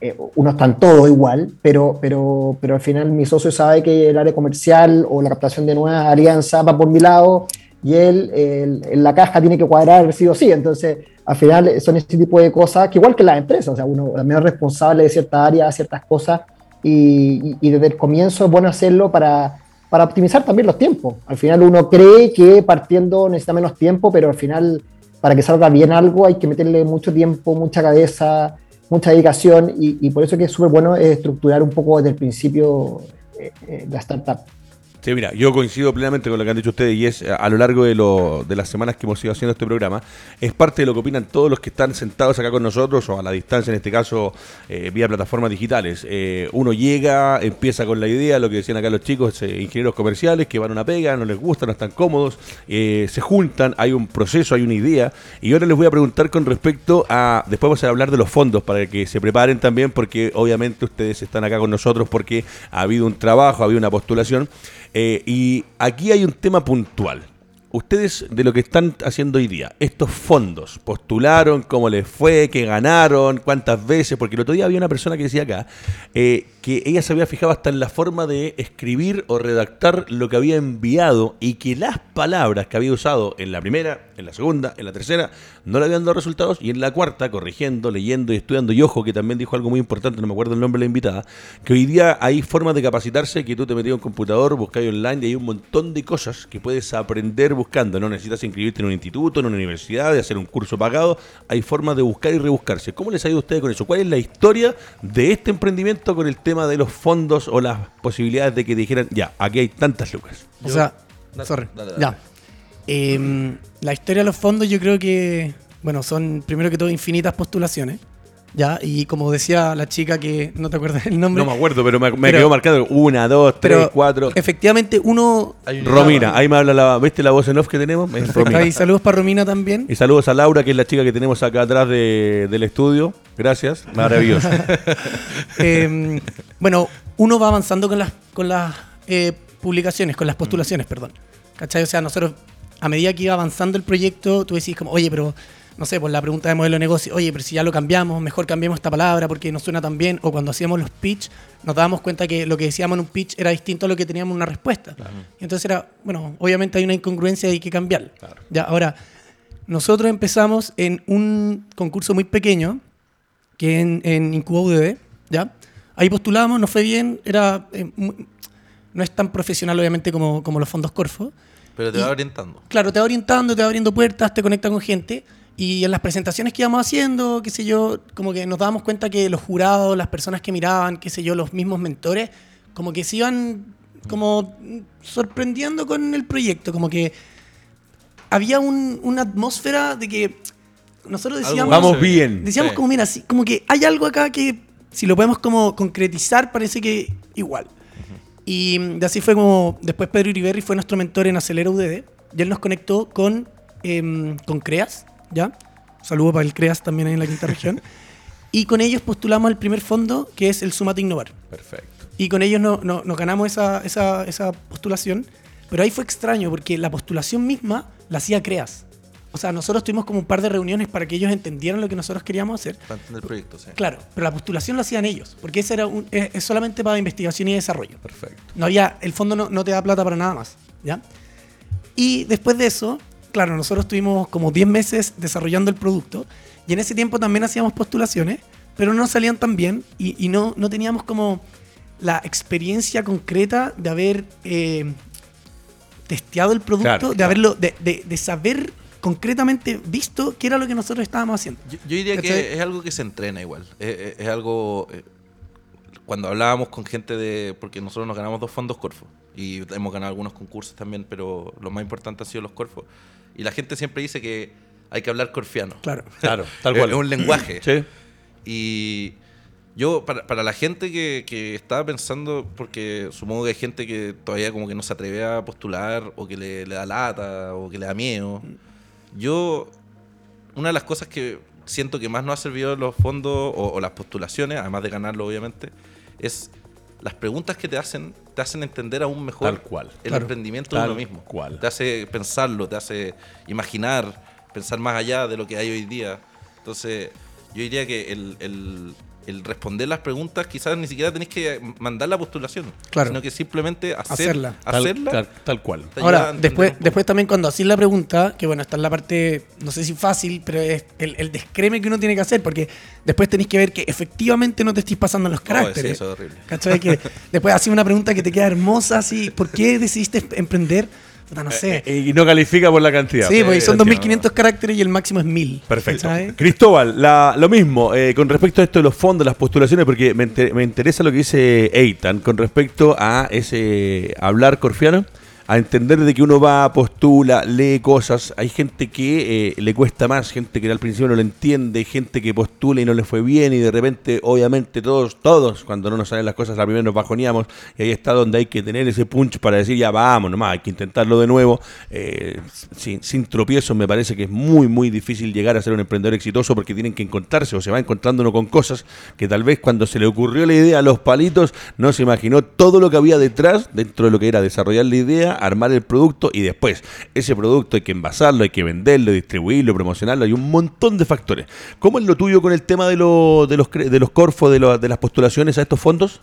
eh, uno está en todo igual, pero, pero, pero al final mi socio sabe que el área comercial o la captación de nuevas alianzas va por mi lado y él en la caja tiene que cuadrar sí o sí, entonces al final son este tipo de cosas que igual que las empresas, o sea, uno también es responsable de cierta área, ciertas cosas y, y desde el comienzo es bueno hacerlo para para optimizar también los tiempos. Al final uno cree que partiendo necesita menos tiempo, pero al final para que salga bien algo hay que meterle mucho tiempo, mucha cabeza, mucha dedicación y, y por eso que es súper bueno estructurar un poco desde el principio eh, eh, la startup. Sí, mira, yo coincido plenamente con lo que han dicho ustedes y es a lo largo de, lo, de las semanas que hemos ido haciendo este programa, es parte de lo que opinan todos los que están sentados acá con nosotros o a la distancia, en este caso, eh, vía plataformas digitales. Eh, uno llega, empieza con la idea, lo que decían acá los chicos, eh, ingenieros comerciales que van a una pega, no les gusta, no están cómodos, eh, se juntan, hay un proceso, hay una idea. Y ahora les voy a preguntar con respecto a, después vamos a hablar de los fondos para que se preparen también, porque obviamente ustedes están acá con nosotros porque ha habido un trabajo, ha habido una postulación. Eh, y aquí hay un tema puntual. Ustedes de lo que están haciendo hoy día, estos fondos, postularon, cómo les fue, qué ganaron, cuántas veces, porque el otro día había una persona que decía acá eh, que ella se había fijado hasta en la forma de escribir o redactar lo que había enviado y que las palabras que había usado en la primera, en la segunda, en la tercera, no le habían dado resultados y en la cuarta, corrigiendo, leyendo y estudiando, y ojo que también dijo algo muy importante, no me acuerdo el nombre de la invitada, que hoy día hay formas de capacitarse que tú te metías en un computador, buscáis online y hay un montón de cosas que puedes aprender buscando, no necesitas inscribirte en un instituto, en una universidad, de hacer un curso pagado, hay formas de buscar y rebuscarse. ¿Cómo les ha ido a ustedes con eso? ¿Cuál es la historia de este emprendimiento con el tema de los fondos o las posibilidades de que dijeran, ya, aquí hay tantas lucas? O sea, sorry, ya. Eh, la historia de los fondos yo creo que, bueno, son primero que todo infinitas postulaciones. Ya, y como decía la chica que no te acuerdas el nombre. No me acuerdo, pero me, me Pero- quedó marcado una, dos, tres, pero cuatro. Efectivamente, uno. Romina, ahí me habla la, ¿viste la voz en off que tenemos? Es Romina. Ahí, saludos para Romina también. Y saludos a Laura, que es la chica que tenemos acá atrás de- del estudio. Gracias, maravilloso. [LAUGHS] Eh, bueno, uno va avanzando con las, con las eh, publicaciones, con las postulaciones, perdón. ¿Cachai? O sea, nosotros, a medida que iba avanzando el proyecto, tú decís como, oye, pero, no sé, por la pregunta de modelo de negocio, oye, pero si ya lo cambiamos, mejor cambiemos esta palabra porque no suena tan bien. O cuando hacíamos los pitch, nos dábamos cuenta que lo que decíamos en un pitch era distinto a lo que teníamos en una respuesta. Y entonces era, bueno, obviamente hay una incongruencia y hay que cambiarlo. Ya, ahora, nosotros empezamos en un concurso muy pequeño, que en, en Incuba UDB, ¿ya? Ahí postulamos, nos fue bien, era eh, muy- no es tan profesional obviamente como, como los fondos Corfo. Pero te Y- va orientando. Claro, te va orientando, te va abriendo puertas, te conecta con gente. Y en las presentaciones que íbamos haciendo, qué sé yo, como que nos dábamos cuenta que los jurados, las personas que miraban, qué sé yo, los mismos mentores, como que se iban como sorprendiendo con el proyecto, como que había un- una atmósfera de que nosotros decíamos... Vamos bien. Decíamos Sí. como, mira, como que hay algo acá que si lo podemos como concretizar parece que igual. Y de así fue como, después Pedro Iriberri fue nuestro mentor en Acelera UDD y él nos conectó con, em, con CREAS, ¿ya? Saludo para el CREAS también ahí en la quinta región. [LAUGHS] Y con ellos postulamos el primer fondo que es el Sumate Innovar. Perfecto. Y con ellos no- no- nos ganamos esa, esa, esa postulación. Pero ahí fue extraño porque la postulación misma la hacía CREAS. O sea, nosotros tuvimos como un par de reuniones para que ellos entendieran lo que nosotros queríamos hacer. Para entender el proyecto, sí. Claro, pero la postulación la hacían ellos, porque ese era un- es, es solamente para investigación y desarrollo. Perfecto. No había, el fondo no, no te da plata para nada más, ¿ya? Y después de eso, claro, nosotros tuvimos como 10 meses desarrollando el producto y en ese tiempo también hacíamos postulaciones, pero no salían tan bien y, y no, no teníamos como la experiencia concreta de haber eh, testeado el producto, Claro, de haberlo, de, de- de saber concretamente visto qué era lo que nosotros estábamos haciendo. Yo, yo diría ¿Cachai? que es algo que se entrena igual. Es, es- es algo. eh, cuando hablábamos con gente de. Porque nosotros nos ganamos dos fondos Corfo. Y hemos ganado algunos concursos también, pero lo más importante ha sido los Corfo. Y la gente siempre dice que hay que hablar corfiano. Claro. [LAUGHS] Claro, tal Es- cual. Es un lenguaje. Sí. Y yo, para, para la gente que, que estaba pensando, porque supongo que hay gente que todavía como que no se atreve a postular, o que le, le da lata, o que le da miedo. Yo, una de las cosas que siento que más nos ha servido los fondos o, o las postulaciones, además de ganarlo obviamente, es las preguntas que te hacen, te hacen entender aún mejor Tal cual. el Claro. emprendimiento Tal de uno mismo. cual. Te hace pensarlo, te hace imaginar, pensar más allá de lo que hay hoy día. Entonces, yo diría que el, el- el responder las preguntas quizás ni siquiera tenés que mandar la postulación, Claro. sino que simplemente hacer- Hacerla. Tal, hacerla. tal- tal cual. Ahora, después, después también cuando haces la pregunta, que bueno, está en la parte, no sé si fácil, pero es el, el descreme que uno tiene que hacer, porque después tenéis que ver que efectivamente no te estés pasando en los Oh, sí, caracteres. eso es horrible. ¿Cachai? Que [LAUGHS] después haces una pregunta que te queda hermosa, así, ¿por qué decidiste emprender? Puta, no sé. Eh, y no califica por la cantidad. sí, porque son entiendo. 2500 caracteres y el máximo es 1000. Perfecto. Cristóbal, la- lo mismo, eh, con respecto a esto de los fondos, las postulaciones, porque me, inter- me interesa lo que dice Eitan con respecto a ese hablar corfiano, a entender de que uno va, postula, lee cosas. Hay gente que eh, le cuesta más, gente que al principio no lo entiende, gente que postula y no le fue bien y de repente, obviamente, todos, todos, cuando no nos salen las cosas, la primera nos bajoneamos y ahí está donde hay que tener ese punch para decir, ya vamos nomás, hay que intentarlo de nuevo. Eh, sin, sin tropiezos me parece que es muy, muy difícil llegar a ser un emprendedor exitoso porque tienen que encontrarse o se va encontrando con cosas que tal vez cuando se le ocurrió la idea a los palitos no se imaginó todo lo que había detrás dentro de lo que era desarrollar la idea, armar el producto y después ese producto hay que envasarlo, hay que venderlo, distribuirlo, promocionarlo, hay un montón de factores. ¿Cómo es lo tuyo con el tema de, lo- de los, de los corfos, de, lo- de las postulaciones a estos fondos?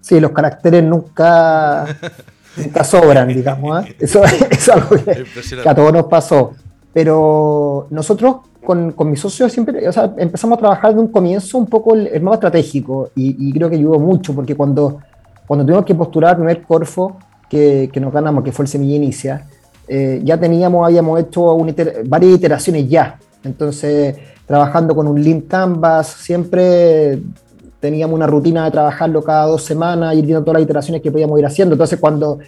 Sí, los caracteres nunca, [LAUGHS] nunca sobran, digamos. ¿eh? Eso, es algo que, a todos nos pasó. Pero nosotros con, con mis socios siempre o sea, empezamos a trabajar de un comienzo un poco el, el mapa estratégico y, y creo que ayudó mucho porque cuando, cuando tuvimos que postular el primer Corfo que, que nos ganamos, que fue el Semilla Inicia, eh, ya teníamos, habíamos hecho iter- varias iteraciones ya. Entonces, trabajando con un Lean Canvas, siempre teníamos una rutina de trabajarlo cada dos semanas, ir viendo todas las iteraciones que podíamos ir haciendo. Entonces, cuando,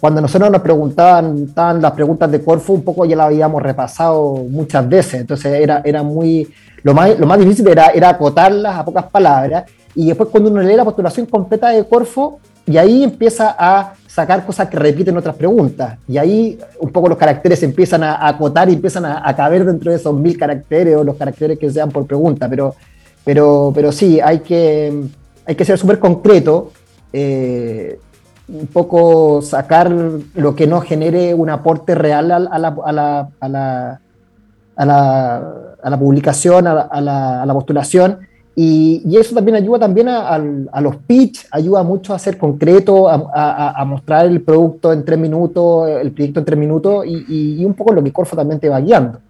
cuando nosotros nos preguntaban, estaban las preguntas de Corfu, un poco ya las habíamos repasado muchas veces. Entonces, era, era muy. Lo más, lo más difícil era, era acotarlas a pocas palabras. Y después, cuando uno lee la postulación completa de Corfo, y ahí empieza a sacar cosas que repiten otras preguntas. Y ahí un poco los caracteres empiezan a acotar y empiezan a, a caber dentro de esos mil caracteres o los caracteres que sean por pregunta. Pero, pero, pero sí, hay que, hay que ser súper concreto, eh, un poco sacar lo que no genere un aporte real a, la, a, la, la, la, publicación, a la postulación. Y, y eso también ayuda también a, los pitch, ayuda mucho a ser concreto, a, mostrar el producto en tres minutos, el proyecto en tres minutos y- y un poco lo que Corfo también te va guiando.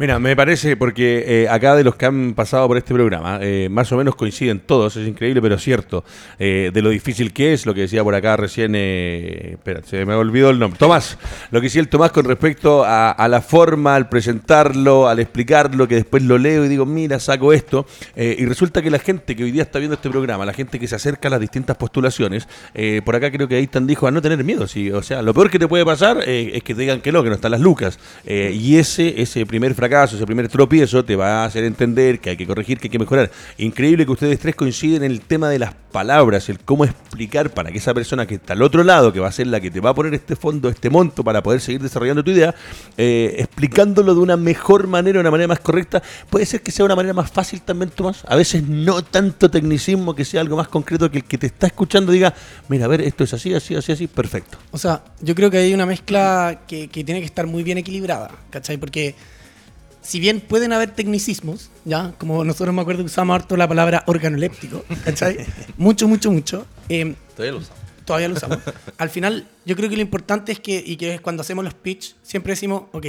Mira, me parece, porque eh, acá de los que han pasado por este programa, eh, más o menos coinciden todos, es increíble, pero cierto, eh, de lo difícil que es, lo que decía por acá recién, espera, se me olvidó el nombre, Tomás, lo que decía el Tomás con respecto a, la forma, al presentarlo, al explicarlo, que después lo leo y digo, mira, saco esto, y resulta que la gente que hoy día está viendo este programa, la gente que se acerca a las distintas postulaciones, por acá creo que Aitan dijo a no tener miedo, sí, o sea, lo peor que te puede pasar es que digan que no, que no están las lucas, y ese, ese primer fracaso, ese primer tropiezo te va a hacer entender que hay que corregir, que hay que mejorar. Increíble que ustedes tres coinciden en el tema de las palabras, el cómo explicar para que esa persona que está al otro lado, que va a ser la que te va a poner este fondo, este monto para poder seguir desarrollando tu idea, eh, explicándolo de una mejor manera, de una manera más correcta, puede ser que sea una manera más fácil también, Tomás. A veces no tanto tecnicismo, que sea algo más concreto que el que te está escuchando diga, mira, a ver, esto es así, así, así, así, perfecto. O sea, yo creo que hay una mezcla que, que tiene que estar muy bien equilibrada, ¿cachai? Porque si bien pueden haber tecnicismos, ¿ya? Como nosotros me acuerdo que usamos harto la palabra organoléptico, ¿cachai? [LAUGHS] mucho, mucho, mucho. eh, Todavía lo usamos. todavía lo usamos. Al final, yo creo que lo importante es que, y que es cuando hacemos los pitch, siempre decimos, ok,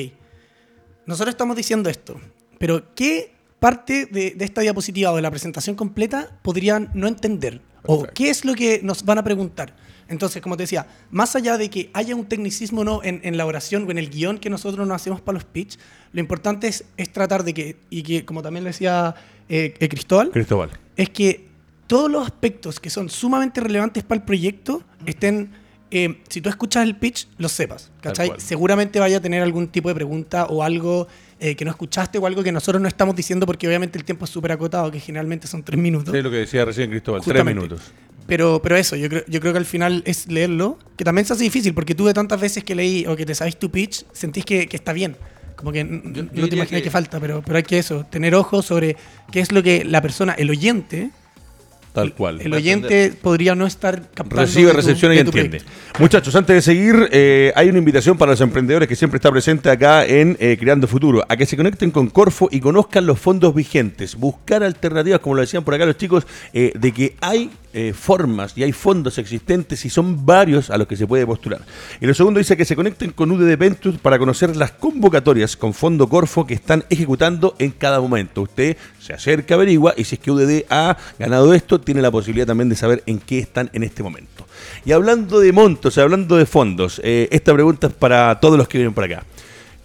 nosotros estamos diciendo esto, pero ¿qué parte de, de esta diapositiva o de la presentación completa podrían no entender? ¿O qué es lo que nos van a preguntar? Entonces, como te decía, más allá de que haya un tecnicismo o no en, en la oración o en el guion que nosotros nos hacemos para los pitch, lo importante es, es tratar de que, y que como también lo decía eh, eh, Cristóbal, Cristóbal. es que todos los aspectos que son sumamente relevantes para el proyecto estén eh, si tú escuchas el pitch, lo sepas. ¿cachai? Seguramente vaya a tener algún tipo de pregunta o algo eh, que no escuchaste o algo que nosotros no estamos diciendo porque obviamente el tiempo es súper acotado, que generalmente son tres minutos. Es lo que decía recién Cristóbal, tres Justamente. minutos. Pero, pero eso, yo creo, yo creo que al final es leerlo, que también se hace difícil, porque tú de tantas veces que leí o que te sabes tu pitch, sentís que, que está bien. Como que Yo- yo no te imaginas que- que... falta, pero, pero hay que eso, tener ojo sobre qué es lo que la persona, el oyente, Tal cual. el oyente podría no estar captando. Recibe, recepciona y entiende. proyecto. Muchachos, antes de seguir, eh, hay una invitación para los emprendedores que siempre está presente acá en eh, Creando Futuro, a que se conecten con Corfo y conozcan los fondos vigentes. Buscar alternativas, como lo decían por acá los chicos, eh, de que hay eh, formas y hay fondos existentes y son varios a los que se puede postular. Y lo segundo dice que se conecten con UDD Ventures para conocer las convocatorias con Fondo Corfo que están ejecutando en cada momento. Usted se acerca, averigua y si es que UDD ha ganado esto, tiene la posibilidad también de saber en qué están en este momento. Y hablando de montos, hablando de fondos, eh, esta pregunta es para todos los que vienen por acá.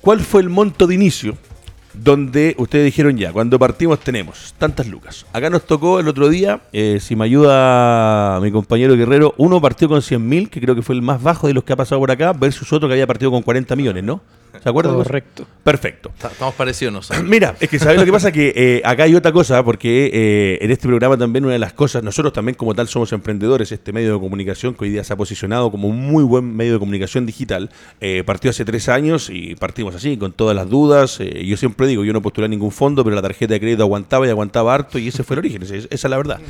¿Cuál fue el monto de inicio donde ustedes dijeron ya, cuando partimos tenemos tantas lucas? Acá nos tocó el otro día, eh, si me ayuda mi compañero Guerrero, uno partió con 100 mil, que creo que fue el más bajo de los que ha pasado por acá, versus otro que había partido con 40 millones, ¿no? ¿Se acuerdan? Correcto. Perfecto. Ta- Estamos parecidos nosotros. [CLEARS THROAT] Mira, es que sabes lo que pasa que eh, acá hay otra cosa, porque eh, en este programa también una de las cosas, nosotros también como tal somos emprendedores, este medio de comunicación que hoy día se ha posicionado como un muy buen medio de comunicación digital, eh, partió hace tres años y partimos así, con todas las dudas. eh, yo siempre digo, yo no postulé a ningún fondo, pero la tarjeta de crédito aguantaba y aguantaba harto y ese fue el origen, esa, esa es la verdad.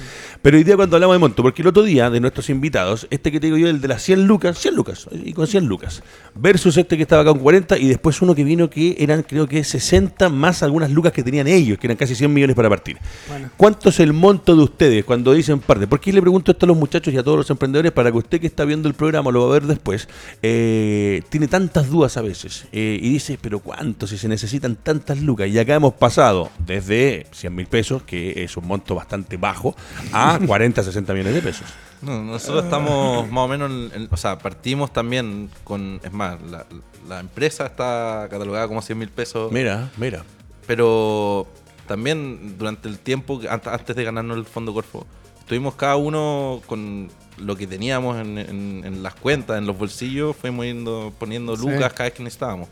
Pero hoy día cuando hablamos de monto, porque el otro día de nuestros invitados, este que te digo yo, el de las 100 lucas, 100 lucas, y con 100 lucas, versus este que estaba acá con 40 y después uno que vino que eran creo que 60 más algunas lucas que tenían ellos, que eran casi 100 millones para partir. Bueno. ¿Cuánto es el monto de ustedes cuando dicen parte? ¿Por qué le pregunto esto a los muchachos y a todos los emprendedores para que usted que está viendo el programa lo va a ver después? eh, tiene tantas dudas a veces eh, y dice, pero ¿cuánto si se necesitan tantas lucas? Y acá hemos pasado desde 100 mil pesos, que es un monto bastante bajo, a 40, 60 millones de pesos. No, nosotros estamos más o menos, en- en- o sea, partimos también con, es más, la, la empresa está catalogada como 100 mil pesos, Mira, mira. pero también durante el tiempo, antes de ganarnos el Fondo Corfo, estuvimos cada uno con lo que teníamos en, en- en las cuentas, en los bolsillos, fuimos yendo, poniendo Sí. lucas cada vez que necesitábamos.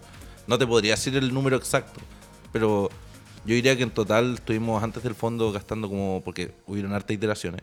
No te podría decir el número exacto, pero yo diría que en total estuvimos antes del fondo gastando como, porque hubieron hartas iteraciones.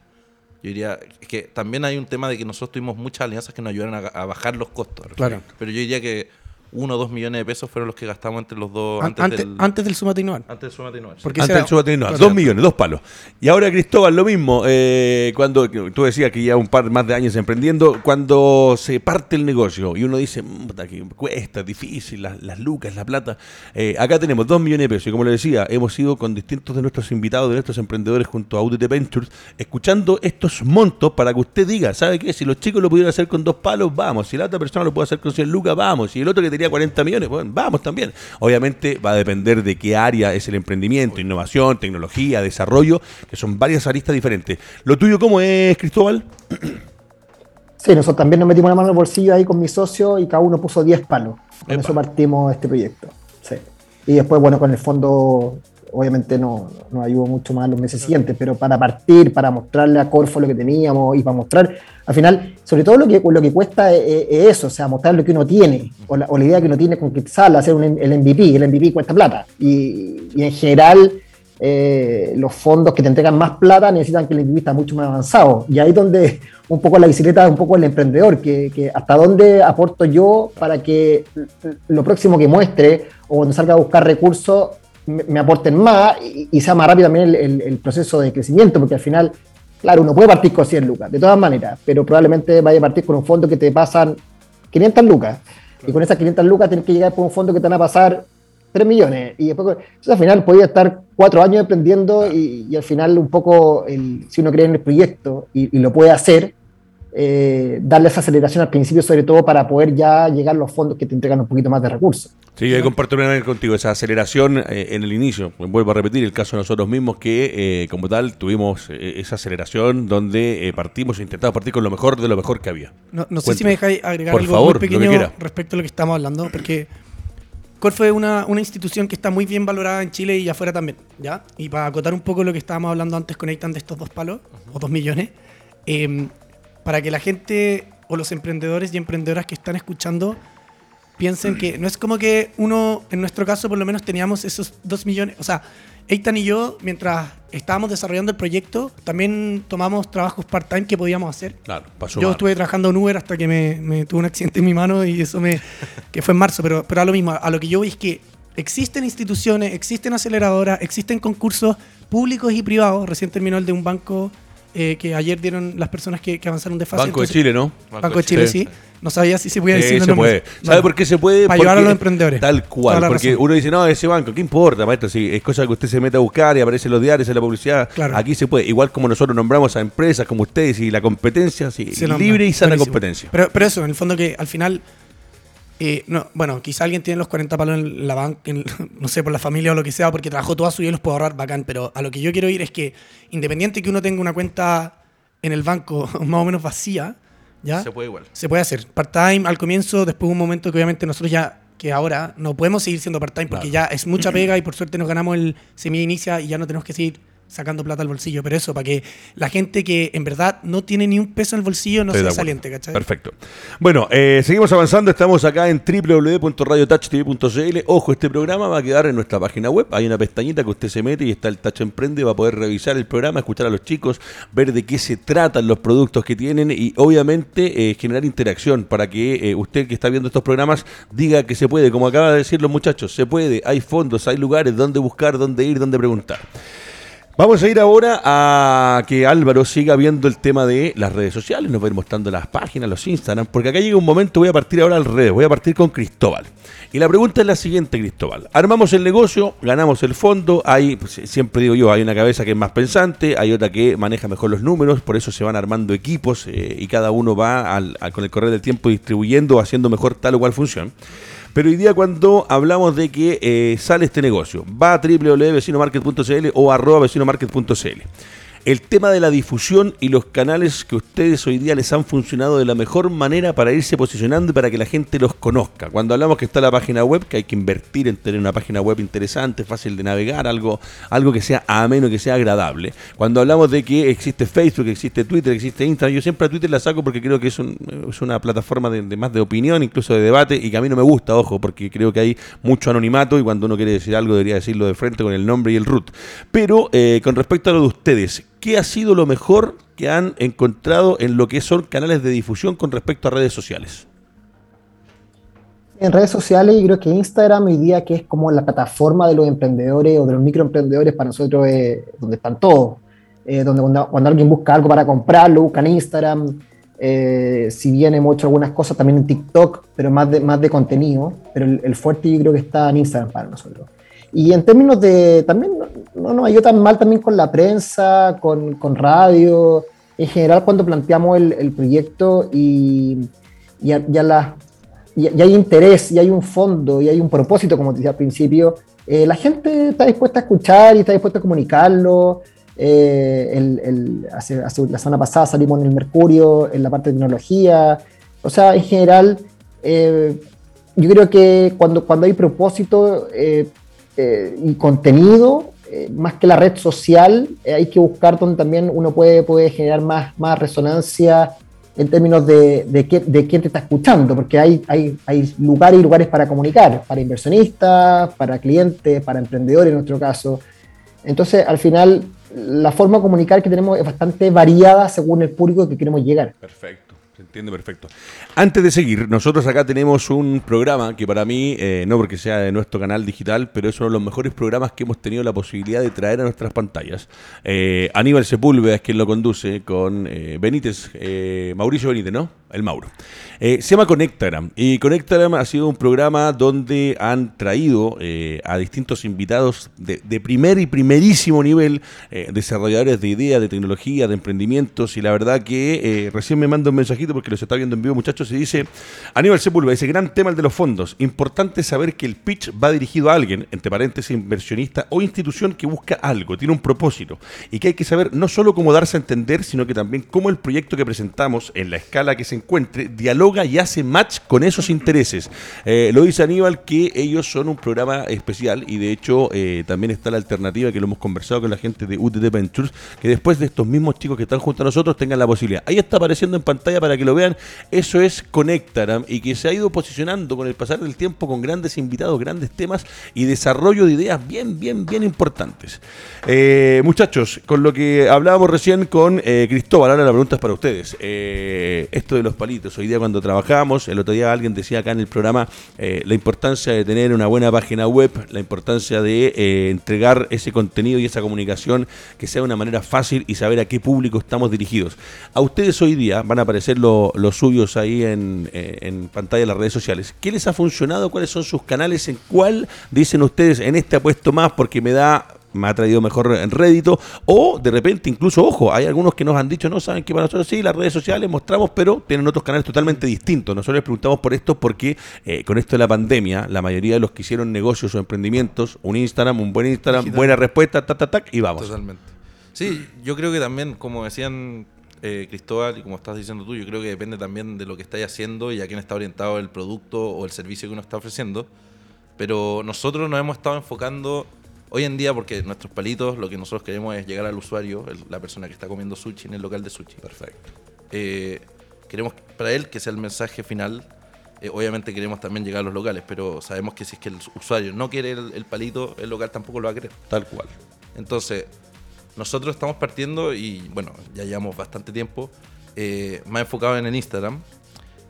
Yo diría que también hay un tema de que nosotros tuvimos muchas alianzas que nos ayudaron a, a bajar los costos. Claro. Pero yo diría que uno o dos millones de pesos fueron los que gastamos entre los dos An- antes, Antes, del, antes del Sumate Innovar. antes del Sumate Innovar, sí. Porque Antes del Subaterio, no, dos millones, dos palos. Y ahora, Cristóbal, lo mismo. eh, cuando tú decías que ya un par más de años emprendiendo, cuando se parte el negocio y uno dice, "Mm, puta, que cuesta, difícil, las, las lucas, la plata. eh, acá tenemos dos millones de pesos. Y como le decía, hemos ido con distintos de nuestros invitados, de nuestros emprendedores junto a UDT Ventures, escuchando estos montos para que usted diga, ¿sabe qué? Si los chicos lo pudieron hacer con dos palos, vamos. Si la otra persona lo puede hacer con 100 lucas, vamos. Si el otro que tenía 40 millones, bueno, vamos también. Obviamente va a depender de qué área es el emprendimiento, innovación, tecnología, desarrollo, que son varias aristas diferentes. ¿Lo tuyo cómo es, Cristóbal? Sí, nosotros también nos metimos la mano en el bolsillo ahí con mi socio y cada uno puso 10 palos. Con Epa. eso partimos este proyecto. Sí. Y después, bueno, con el fondo, obviamente no nos ayudó mucho más los meses siguientes, pero para partir, para mostrarle a Corfo lo que teníamos y para mostrar, al final, sobre todo lo que, lo que cuesta es, es- es eso, o sea, mostrar lo que uno tiene, o la, o la idea que uno tiene con Quetzal, hacer un, el MVP, el MVP cuesta plata. Y, en general, eh, los fondos que te entregan más plata necesitan que el MVP está mucho más avanzado. Y ahí es donde un poco la bicicleta un poco el emprendedor, que hasta dónde aporto yo para que lo próximo que muestre o cuando salga a buscar recursos me, aporten más y, y sea más rápido también el, proceso de crecimiento, porque al final, claro, uno puede partir con 100 lucas, de todas maneras, pero probablemente vaya a partir con un fondo que te pasan 500 lucas. Y con esas 500 lucas tienes que llegar por un fondo que te van a pasar 3 millones. Y después, entonces, al final podía estar cuatro años emprendiendo y, y al final un poco, el- si uno cree en el proyecto y lo puede hacer, eh, darle esa aceleración al principio, sobre todo para poder ya llegar a los fondos que te entregan un poquito más de recursos. Sí, yo comparto plenamente contigo esa aceleración eh, en el inicio. Vuelvo a repetir el caso de nosotros mismos que, eh, como tal, tuvimos eh, esa aceleración donde eh, partimos e intentamos partir con lo mejor de lo mejor que había. No, no sé si me dejáis agregar Por algo favor, muy pequeño respecto a lo que estamos hablando, porque Corfo es una, una institución que está muy bien valorada en Chile y afuera también, ¿ya? Y para acotar un poco lo que estábamos hablando antes con Eitan de estos dos palos, o dos millones, eh, para que la gente o los emprendedores y emprendedoras que están escuchando piensen que no es como que uno, en nuestro caso por lo menos teníamos esos dos millones, o sea, Eitan y yo, mientras estábamos desarrollando el proyecto, también tomamos trabajos part-time que podíamos hacer. Claro, pasó Yo estuve trabajando en Uber hasta que me, me tuve un accidente en mi mano y eso me. que fue en marzo, pero, pero a lo mismo, a lo que yo voy es que existen instituciones, existen aceleradoras, existen concursos públicos y privados. Recién terminó el de un banco eh, que ayer dieron las personas que, que avanzaron de fase. Banco de entonces- Chile, ¿no? Banco de Chile, Sí. sí. No sabía si se podía Sí, decir los se puede. ¿Sabe por qué se puede? Para ayudar a los emprendedores. Tal cual, porque razón. uno dice, no, ese banco, ¿qué importa, maestro? Si es cosa que usted se mete a buscar y aparece en los diarios, en la publicidad, Claro. aquí se puede. Igual como nosotros nombramos a empresas como ustedes y la competencia, sí, libre y sana Buenísimo. competencia. Pero, pero eso, en el fondo que al final, eh, no, bueno, quizá alguien tiene los 40 palos en la banca, [LAUGHS] no sé, por la familia o lo que sea, porque trabajó toda su vida y los puede ahorrar, bacán. Pero a lo que yo quiero ir es que, independiente que uno tenga una cuenta en el banco [LAUGHS] más o menos vacía, ¿ya? Se puede igual. Se puede hacer. Part-time al comienzo, después un momento que obviamente nosotros ya, que ahora no podemos seguir siendo part-time porque Claro. ya es mucha [CLEARS THROAT] pega y por suerte nos ganamos el semi-inicia y ya no tenemos que seguir sacando plata al bolsillo. Pero eso, para que la gente que en verdad no tiene ni un peso en el bolsillo no Estoy sea saliente, ¿cachai? Perfecto. Bueno, eh, seguimos avanzando. Estamos acá en www.radiotouchtv.cl. Ojo, este programa va a quedar en nuestra página web. Hay una pestañita que usted se mete y está el Touch Emprende. Va a poder revisar el programa, escuchar a los chicos, ver de qué se tratan los productos que tienen y obviamente eh, generar interacción para que eh, usted que está viendo estos programas diga que se puede. Como acaba de decir los muchachos, se puede. Hay fondos, hay lugares donde buscar, donde ir, donde preguntar. Vamos a ir ahora a que Álvaro siga viendo el tema de las redes sociales, nos va a ir mostrando las páginas, los Instagram, porque acá llega un momento, voy a partir ahora al revés, voy a partir con Cristóbal. Y la pregunta es la siguiente, Cristóbal. Armamos el negocio, ganamos el fondo, hay, pues, siempre digo yo, hay una cabeza que es más pensante, hay otra que maneja mejor los números, por eso se van armando equipos eh, y cada uno va al- con el correr del tiempo distribuyendo, haciendo mejor tal o cual función. Pero hoy día cuando hablamos de que eh, sale este negocio, va a www.vecinomarket.cl o arroba vecinomarket.cl. El tema de la difusión y los canales que ustedes hoy día les han funcionado de la mejor manera para irse posicionando y para que la gente los conozca. Cuando hablamos que está la página web, que hay que invertir en tener una página web interesante, fácil de navegar, algo, algo que sea ameno, que sea agradable. Cuando hablamos de que existe Facebook, existe Twitter, existe Instagram, yo siempre a Twitter la saco porque creo que es, un- es una plataforma de, de más de opinión, incluso de debate, y que a mí no me gusta, ojo, porque creo que hay mucho anonimato y cuando uno quiere decir algo debería decirlo de frente con el nombre y el root. Pero eh, con respecto a lo de ustedes, ¿qué ha sido lo mejor que han encontrado en lo que son canales de difusión con respecto a redes sociales? En redes sociales, yo creo que Instagram hoy día, que es como la plataforma de los emprendedores o de los microemprendedores, para nosotros es donde están todos. Eh, donde cuando, alguien busca algo para comprarlo, busca en Instagram. Eh, si bien hemos hecho algunas cosas también en TikTok, pero más de, más de contenido. Pero el, el fuerte yo creo que está en Instagram para nosotros. Y en términos de, también no, no nos ayuda tan mal también con la prensa, con, con radio, en general cuando planteamos el, el proyecto y, y, y la, y, hay interés, y hay un fondo, y hay un propósito, como te decía al principio, eh, la gente está dispuesta a escuchar y está dispuesta a comunicarlo. Eh, el, el, hace, hace, la semana pasada salimos en el Mercurio, en la parte de tecnología. O sea, en general, eh, yo creo que cuando, cuando hay propósito eh, y contenido, eh, más que la red social, eh, hay que buscar donde también uno puede, puede generar más, más resonancia en términos de, de, qué, de quién te está escuchando, porque hay, hay, hay lugares y lugares para comunicar, para inversionistas, para clientes, para emprendedores en nuestro caso. Entonces, al final, la forma de comunicar que tenemos es bastante variada según el público que queremos llegar. Perfecto. Entiende perfecto. Antes de seguir, nosotros acá tenemos un programa que para mí, eh, no porque sea de nuestro canal digital, pero es uno de los mejores programas que hemos tenido la posibilidad de traer a nuestras pantallas. Eh, Aníbal Sepúlveda es quien lo conduce con eh, Benítez, Mauricio Benítez, ¿no? El Mauro. Eh, se llama Conectagram. Y Conectagram ha sido un programa donde han traído eh, a distintos invitados de, de, primer y primerísimo nivel, eh, desarrolladores de ideas, de tecnología, de emprendimientos. Y la verdad que eh, recién me manda un mensajito porque los está viendo en vivo, muchachos, y dice: Aníbal Sepúlveda, ese gran tema el de los fondos. Importante saber que el pitch va dirigido a alguien, entre paréntesis, inversionista o institución que busca algo, tiene un propósito. Y que hay que saber no solo cómo darse a entender, sino que también cómo el proyecto que presentamos en la escala que se encuentre, dialoga y hace match con esos intereses. Eh, lo dice Aníbal que ellos son un programa especial y de hecho eh, también está la alternativa que lo hemos conversado con la gente de UTT Ventures, que después de estos mismos chicos que están junto a nosotros tengan la posibilidad. Ahí está apareciendo en pantalla para que lo vean. Eso es Conectaram y que se ha ido posicionando con el pasar del tiempo con grandes invitados, grandes temas y desarrollo de ideas bien, bien, bien importantes. Eh, muchachos, con lo que hablábamos recién con Cristóbal, ahora la pregunta es para ustedes. Esto de los palitos, hoy día cuando trabajamos, el otro día alguien decía acá en el programa la importancia de tener una buena página web, la importancia de entregar ese contenido y esa comunicación que sea de una manera fácil y saber a qué público estamos dirigidos. A ustedes hoy día van a aparecer los suyos ahí en, en pantalla de las redes sociales. ¿Qué les ha funcionado? ¿Cuáles son sus canales? ¿En cuál dicen ustedes en este apuesto más porque me da me ha traído mejor en rédito, o de repente incluso, ojo, hay algunos que nos han dicho, no saben que para nosotros sí, las redes sociales mostramos, pero tienen otros canales totalmente distintos. Nosotros les preguntamos por esto porque eh, con esto de la pandemia, la mayoría de los que hicieron negocios o emprendimientos, un Instagram, un buen Instagram, buena respuesta, ta, ta, ta, y vamos. Totalmente. Sí, yo creo que también, como decían eh, Cristóbal, y como estás diciendo tú, yo creo que depende también de lo que estáis haciendo y a quién está orientado el producto o el servicio que uno está ofreciendo. Pero nosotros nos hemos estado enfocando Hoy en día, porque nuestros palitos, lo que nosotros queremos es llegar al usuario, la persona que está comiendo sushi en el local de sushi. Perfecto. Eh, queremos para él que sea el mensaje final. Eh, obviamente queremos también llegar a los locales, pero sabemos que si es que el usuario no quiere el, palito, el local tampoco lo va a querer. Tal cual. Entonces, nosotros estamos partiendo y bueno, ya llevamos bastante tiempo eh, más enfocado en el Instagram.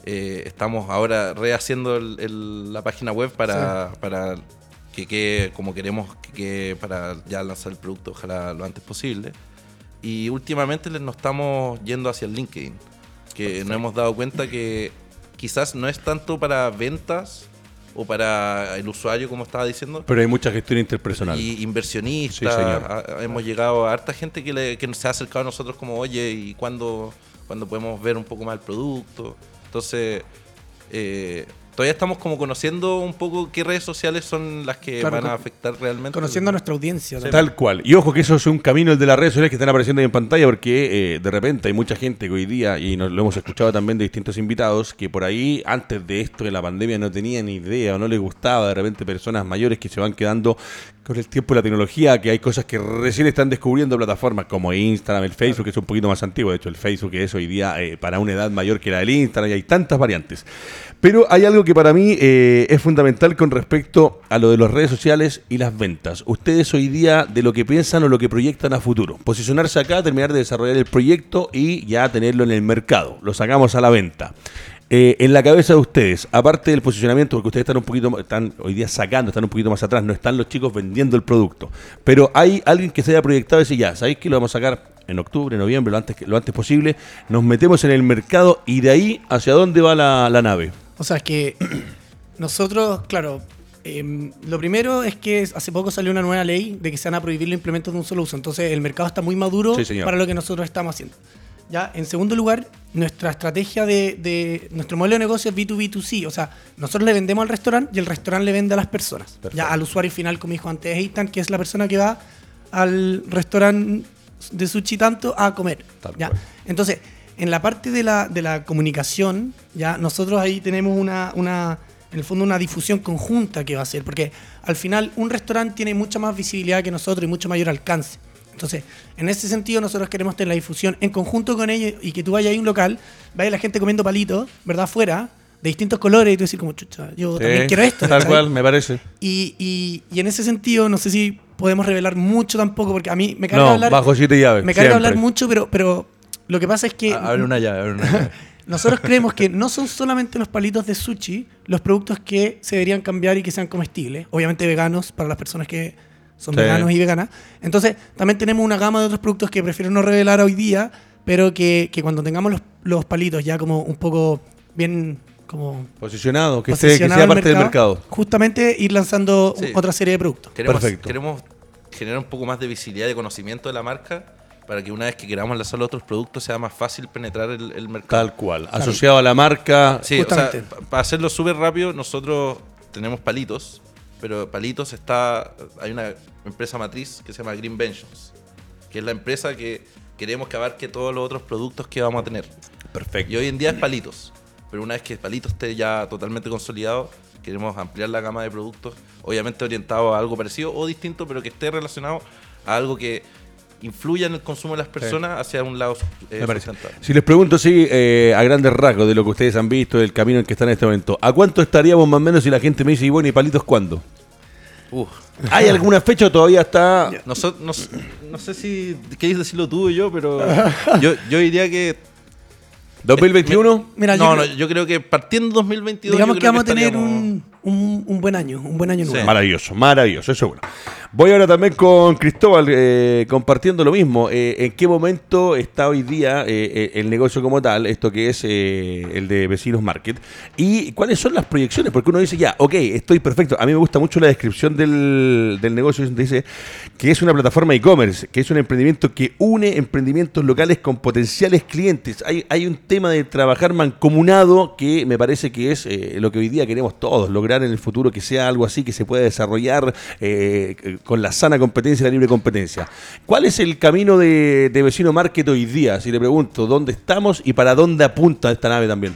estamos ahora rehaciendo la página web para, para que quede como queremos que para ya lanzar el producto, ojalá lo antes posible. Y últimamente nos estamos yendo hacia el LinkedIn, que nos hemos dado cuenta que quizás no es tanto para ventas o para el usuario, como estaba diciendo. Pero hay mucha gestión interpersonal. Y inversionistas. hemos llegado a harta gente que, le, que se ha acercado a nosotros como, oye, ¿y cuándo, cuando podemos ver un poco más el producto? Entonces, eh, todavía estamos como conociendo un poco qué redes sociales son las que van a afectar realmente. Conociendo a nuestra audiencia. Tal cual. Y ojo que eso es un camino el de las redes sociales que están apareciendo ahí en pantalla porque eh, de repente hay mucha gente que hoy día, y nos lo hemos escuchado también de distintos invitados, que por ahí antes de esto de la pandemia no tenían ni idea o no les gustaba de repente personas mayores que se van quedando con el tiempo y la tecnología, que hay cosas que recién están descubriendo plataformas como Instagram, el Facebook, que es un poquito más antiguo, de hecho el Facebook es hoy día eh, para una edad mayor que la del Instagram y hay tantas variantes. Pero hay algo que para mí eh, es fundamental con respecto a lo de las redes sociales y las ventas. Ustedes hoy día de lo que piensan o lo que proyectan a futuro. Posicionarse acá, terminar de desarrollar el proyecto y ya tenerlo en el mercado. Lo sacamos a la venta. Eh, en la cabeza de ustedes, aparte del posicionamiento, porque ustedes están un poquito, están hoy día sacando, están un poquito más atrás, no están los chicos vendiendo el producto, pero hay alguien que se haya proyectado y dice, ya, ¿sabéis que lo vamos a sacar en octubre, noviembre, lo antes, lo antes posible? Nos metemos en el mercado y de ahí, ¿hacia dónde va la, nave? O sea, es que [CLEARS THROAT] nosotros, claro, em, lo primero es que hace poco salió una nueva ley de que se van a prohibir los implementos de un solo uso, entonces el mercado está muy maduro para lo que nosotros estamos haciendo. ¿Ya? En segundo lugar, nuestra estrategia de, nuestro modelo de negocio es B2B2C. O sea, nosotros le vendemos al restaurante y el restaurante le vende a las personas. Ya al usuario final, como dijo antes Eitan, que es la persona que va al restaurante de sushi tanto a comer. ¿ya? Entonces, en la parte de la, de la comunicación, ya nosotros ahí tenemos una, una, en el fondo, una difusión conjunta que va a ser. Porque al final, un restaurante tiene mucha más visibilidad que nosotros y mucho mayor alcance. Entonces, en ese sentido, nosotros queremos tener la difusión en conjunto con ellos y que tú vayas a un local, vaya la gente comiendo palitos, ¿verdad? Fuera, de distintos colores, y tú decís como, chucha, yo también quiero esto. Tal cual, me parece. Y, y, y, en ese sentido, no sé si podemos revelar mucho tampoco, porque a mí me carga hablar. bajo siete llaves. Me carga hablar mucho, pero, pero lo que pasa es que. A, ver una llave, a ver una llave. [LAUGHS] Nosotros creemos que no son solamente los palitos de sushi los productos que se deberían cambiar y que sean comestibles. Obviamente veganos para las personas que son veganos y veganas. Entonces, también tenemos una gama de otros productos que prefiero no revelar hoy día, pero que, que cuando tengamos los, los, palitos ya como un poco bien como posicionado, que, sea parte del mercado. Justamente ir lanzando otra serie de productos. Queremos, Perfecto. Queremos generar un poco más de visibilidad y conocimiento de la marca para que una vez que queramos lanzar otros productos sea más fácil penetrar el, mercado. Tal cual. Asociado a la marca. Sí, o sea, para hacerlo súper rápido, nosotros tenemos palitos pero Palitos está. Hay una empresa matriz que se llama Green Vengeance, que es la empresa que, queremos que abarque todos los otros productos que vamos a tener. Perfecto. Y hoy en día es palitos. Pero una vez que palitos esté ya totalmente consolidado, queremos ampliar la gama de productos, obviamente orientado a algo parecido o distinto, pero que esté relacionado a algo que influya en el consumo de las personas hacia un lado eh, Me parece. Si les pregunto, sí, eh, a grandes rasgos de lo que ustedes han visto, del camino en que están en este momento, ¿a cuánto estaríamos más o menos si la gente me dice, y bueno, ¿y palitos cuándo? Uf. ¿Hay alguna fecha o todavía está...? No, so- no s- no sé si queréis decirlo tú o yo, pero yo, yo diría que... ¿2021? Mira, no, yo no, yo creo que partiendo 2022... Digamos que vamos a tener un, un- un buen año, un buen año Sí. nuevo. Maravilloso, maravilloso, eso bueno. Voy ahora también con Cristóbal eh, compartiendo lo mismo. Eh, ¿En qué momento está hoy día eh, el negocio como tal, esto que es eh, el de Vecinos Market? ¿Y cuáles son las proyecciones? Porque uno dice, ya, ok, estoy perfecto. A mí me gusta mucho la descripción del, del negocio, donde dice que es una plataforma e-commerce, que es un emprendimiento que une emprendimientos locales con potenciales clientes. Hay, hay un tema de trabajar mancomunado que me parece que es eh, lo que hoy día queremos todos, lograr en el futuro que sea algo así que se pueda desarrollar eh, con la sana competencia y la libre competencia. ¿Cuál es el camino de, Vecino Market hoy día? Si le pregunto, ¿dónde estamos y para dónde apunta esta nave también?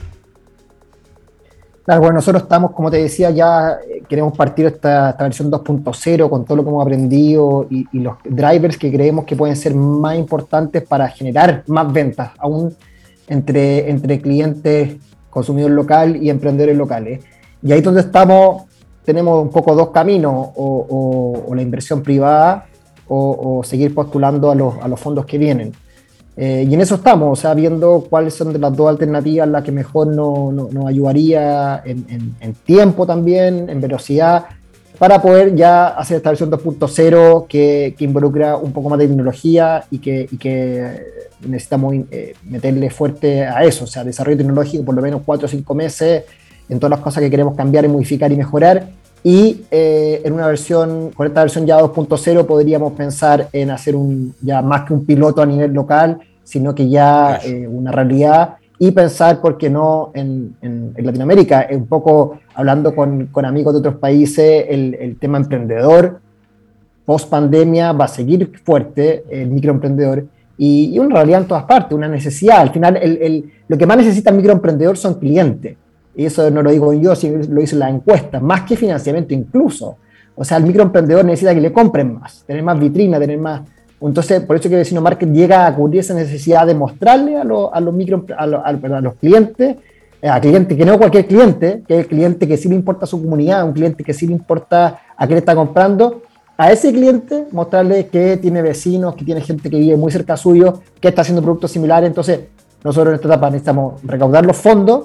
Claro, bueno, nosotros estamos, como te decía, ya eh, queremos partir esta, esta versión 2.0 con todo lo que hemos aprendido y, los drivers que creemos que pueden ser más importantes para generar más ventas, aún entre, entre clientes, consumidor local y emprendedores locales. Y ahí donde estamos, tenemos un poco dos caminos, o, o- o la inversión privada o, o seguir postulando a los, a los fondos que vienen. Eh, y en eso estamos, o sea, viendo cuáles son de las dos alternativas las que mejor no- no- nos ayudaría en, en- en tiempo también, en velocidad, para poder ya hacer esta versión 2.0 que, que involucra un poco más de tecnología y que, y que necesitamos eh, meterle fuerte a eso, o sea, desarrollo tecnológico por lo menos 4 o 5 meses en todas las cosas que queremos cambiar y modificar y mejorar. Y eh, en una versión, con esta versión ya 2.0 podríamos pensar en hacer un, ya más que un piloto a nivel local, sino que ya eh, una realidad y pensar, ¿por qué no?, en, en- en Latinoamérica. Un poco hablando con, con amigos de otros países, el, el tema emprendedor post pandemia va a seguir fuerte, el microemprendedor, y, y una realidad en todas partes, una necesidad. Al final, el- el- lo que más necesita el microemprendedor son clientes. Y eso no lo digo yo, sino lo hice en la encuesta, más que financiamiento incluso. O sea, el microemprendedor necesita que le compren más, tener más vitrina, tener más... Entonces, por eso que Vecino Market llega a cubrir esa necesidad de mostrarle a, los- a los, micro, a, los- a- los clientes, eh, a clientes que no cualquier cliente, que es el cliente que sí le importa a su comunidad, un cliente que sí le importa a le está comprando, a ese cliente mostrarle que tiene vecinos, que tiene gente que vive muy cerca suyo, que está haciendo productos similares. Entonces, nosotros en esta etapa necesitamos recaudar los fondos,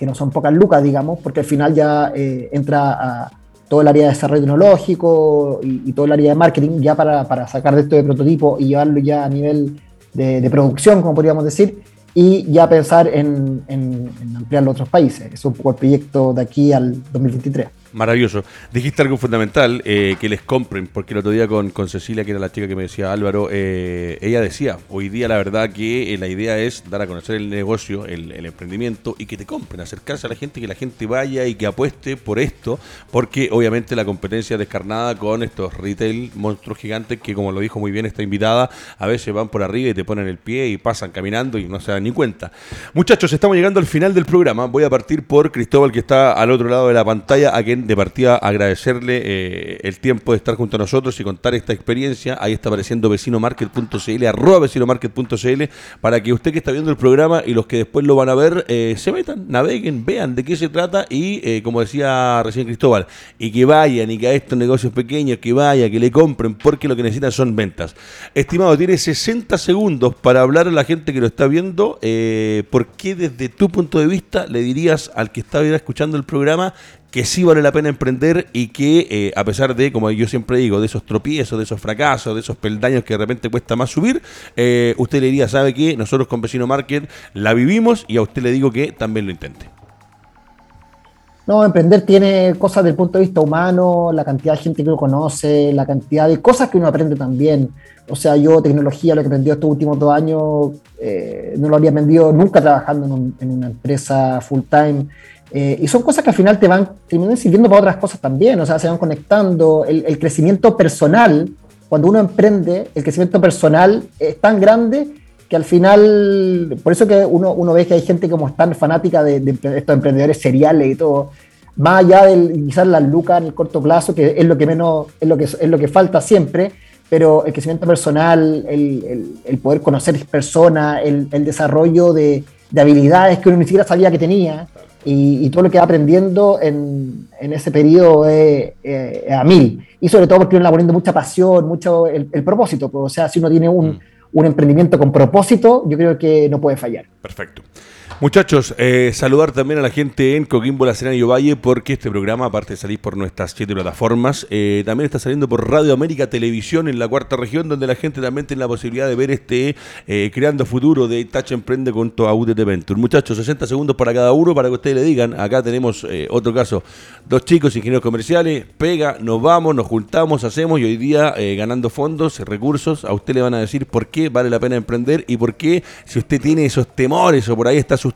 que no son pocas lucas, digamos, porque al final ya eh, entra a todo el área de desarrollo tecnológico y, y todo el área de marketing ya para, para sacar de esto de prototipo y llevarlo ya a nivel de, de producción, como podríamos decir, y ya pensar en, en- en ampliarlo a otros países. Es un poco el proyecto de aquí al 2023. Maravilloso. Dijiste algo fundamental, eh, que les compren, porque el otro día con, con Cecilia, que era la chica que me decía Álvaro, eh, ella decía, hoy día la verdad que eh, la idea es dar a conocer el negocio, el, emprendimiento, y que te compren, acercarse a la gente, que la gente vaya y que apueste por esto, porque obviamente la competencia es descarnada con estos retail monstruos gigantes que, como lo dijo muy bien esta invitada, a veces van por arriba y te ponen el pie y pasan caminando y no se dan ni cuenta. Muchachos, estamos llegando al final del programa. Voy a partir por Cristóbal, que está al otro lado de la pantalla, a quien de partida agradecerle eh, el tiempo de estar junto a nosotros y contar esta experiencia. Ahí está apareciendo vecinomarket.cl, arroba vecinomarket.cl, para que usted que está viendo el programa y los que después lo van a ver, eh, se metan, naveguen, vean de qué se trata y, eh, como decía recién Cristóbal, y que vayan y que a estos negocios pequeños, que vayan, que le compren, porque lo que necesitan son ventas. Estimado, tiene 60 segundos para hablar a la gente que lo está viendo. ¿Por qué desde tu punto de vista le dirías al que está escuchando el programa que sí vale la pena emprender y que eh, a pesar de, como yo siempre digo, de esos tropiezos, de esos fracasos, de esos peldaños que de repente cuesta más subir, eh, usted le diría, ¿sabe qué? Nosotros con Vecino Market la vivimos y a usted le digo que también lo intente. No, emprender tiene cosas del punto de vista humano, la cantidad de gente que uno conoce, la cantidad de cosas que uno aprende también. O sea, yo tecnología, lo que aprendí estos últimos dos años, eh, no lo había aprendido nunca trabajando en una empresa full time. Eh, y son cosas que al final te van terminan sirviendo para otras cosas también, o sea, se van conectando. El, el crecimiento personal cuando uno emprende, el crecimiento personal es tan grande que al final, por eso que uno, uno ve que hay gente como tan fanática de, estos emprendedores seriales y todo, más allá de quizás las lucas en el corto plazo, que es lo que menos, es lo que, es lo que falta siempre, pero el crecimiento personal, el, poder conocer personas, el, desarrollo de, habilidades que uno ni siquiera sabía que tenía y, todo lo que va aprendiendo en, ese periodo es, a mil. Y sobre todo porque uno le poniendo mucha pasión, mucho el, propósito. Pues, o sea, si uno tiene un, mm. un emprendimiento con propósito, yo creo que no puede fallar. Perfecto. Muchachos, eh, saludar también a la gente en Coquimbo, La Serena y Ovalle, porque este programa, aparte de salir por nuestras siete plataformas, eh, también está saliendo por Radio América Televisión en la cuarta región, donde la gente también tiene la posibilidad de ver este eh, Creando Futuro de Touch Emprende con UTT Venture. Muchachos, 60 segundos para cada uno para que ustedes le digan. Acá tenemos otro caso, dos chicos ingenieros comerciales, pega, nos vamos, nos juntamos, hacemos y hoy día ganando fondos, recursos, a usted le van a decir por qué vale la pena emprender y por qué, si usted tiene esos temores o por ahí está su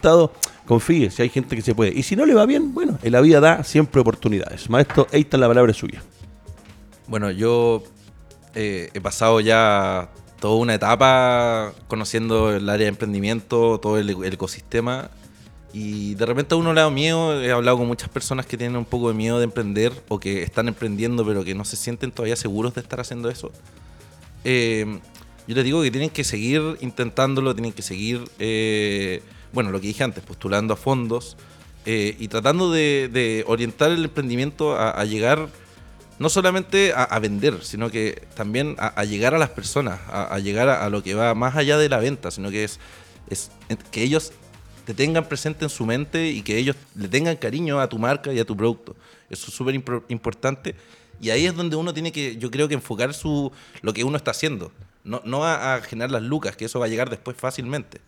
confíe, si hay gente que se puede. Y si no le va bien, bueno, en la vida da siempre oportunidades. Maestro, ahí está la palabra suya. Bueno, yo eh, he pasado ya toda una etapa conociendo el área de emprendimiento, todo el, ecosistema. Y de repente a uno le da miedo. He hablado con muchas personas que tienen un poco de miedo de emprender o que están emprendiendo pero que no se sienten todavía seguros de estar haciendo eso. Eh, yo les digo que tienen que seguir intentándolo, tienen que seguir eh, bueno, lo que dije antes, postulando a fondos eh, y tratando de, orientar el emprendimiento a, llegar no solamente a, vender, sino que también a, llegar a las personas, a, llegar a, lo que va más allá de la venta, sino que es, es que ellos te tengan presente en su mente y que ellos le tengan cariño a tu marca y a tu producto. Eso es súper importante. Y ahí es donde uno tiene que, yo creo que enfocar su, lo que uno está haciendo. No, no a, generar las lucas, que eso va a llegar después fácilmente.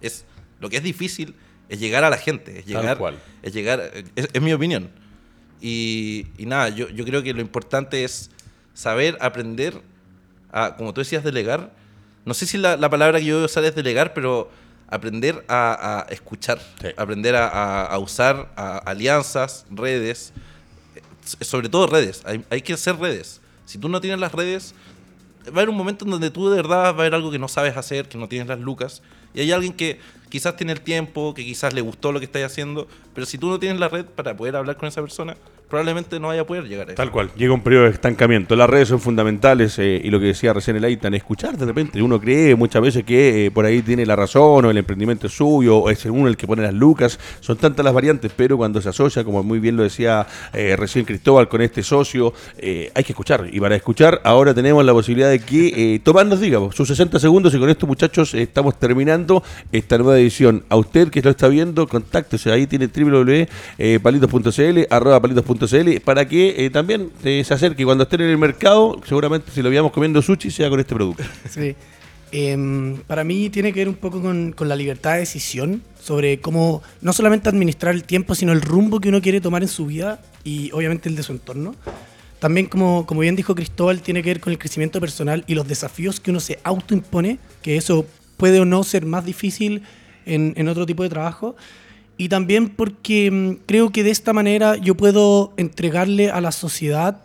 Es lo que es difícil es llegar a la gente, es llegar, es llegar, es, mi opinión. Y, nada, yo, yo, creo que lo importante es saber aprender a, como tú decías, delegar. No sé si la, palabra que yo voy a usar es delegar, pero aprender a, escuchar, aprender a, usar alianzas, redes, eh, sobre todo redes. Hay, hay que hacer redes. Si tú no tienes las redes, va a haber un momento en donde tú de verdad va a haber algo que no sabes hacer, que no tienes las lucas, y hay alguien que quizás tiene el tiempo, que quizás le gustó lo que estás haciendo, pero si tú no tienes la red para poder hablar con esa persona, probablemente no vaya a poder llegar a eso. Tal cual, llega un periodo de estancamiento. Las redes son fundamentales eh, y lo que decía recién el Aitan, escuchar de repente. Uno cree muchas veces que eh, por ahí tiene la razón o el emprendimiento es suyo o es uno el que pone las lucas. Son tantas las variantes, pero cuando se asocia, como muy bien lo decía eh, recién Cristóbal, con este socio, hay que escuchar. Y para escuchar, ahora tenemos la posibilidad de que Tomás nos diga sus 60 segundos y con esto, muchachos, estamos terminando esta nueva edición. A usted que lo está viendo, contáctese. Ahí tiene www.palitos.cl, arroba palitos.cl para que eh, también eh, se acerque cuando estén en el mercado, seguramente si lo veamos comiendo sushi, sea con este producto. [LAUGHS] Sí. Em, para mí tiene que ver un poco con, la libertad de decisión sobre cómo no solamente administrar el tiempo, sino el rumbo que uno quiere tomar en su vida y obviamente el de su entorno. También, como, como bien dijo Cristóbal, tiene que ver con el crecimiento personal y los desafíos que uno se autoimpone, que eso puede o no ser más difícil en, en otro tipo de trabajo y también porque mm, creo que de esta manera yo puedo entregarle a la sociedad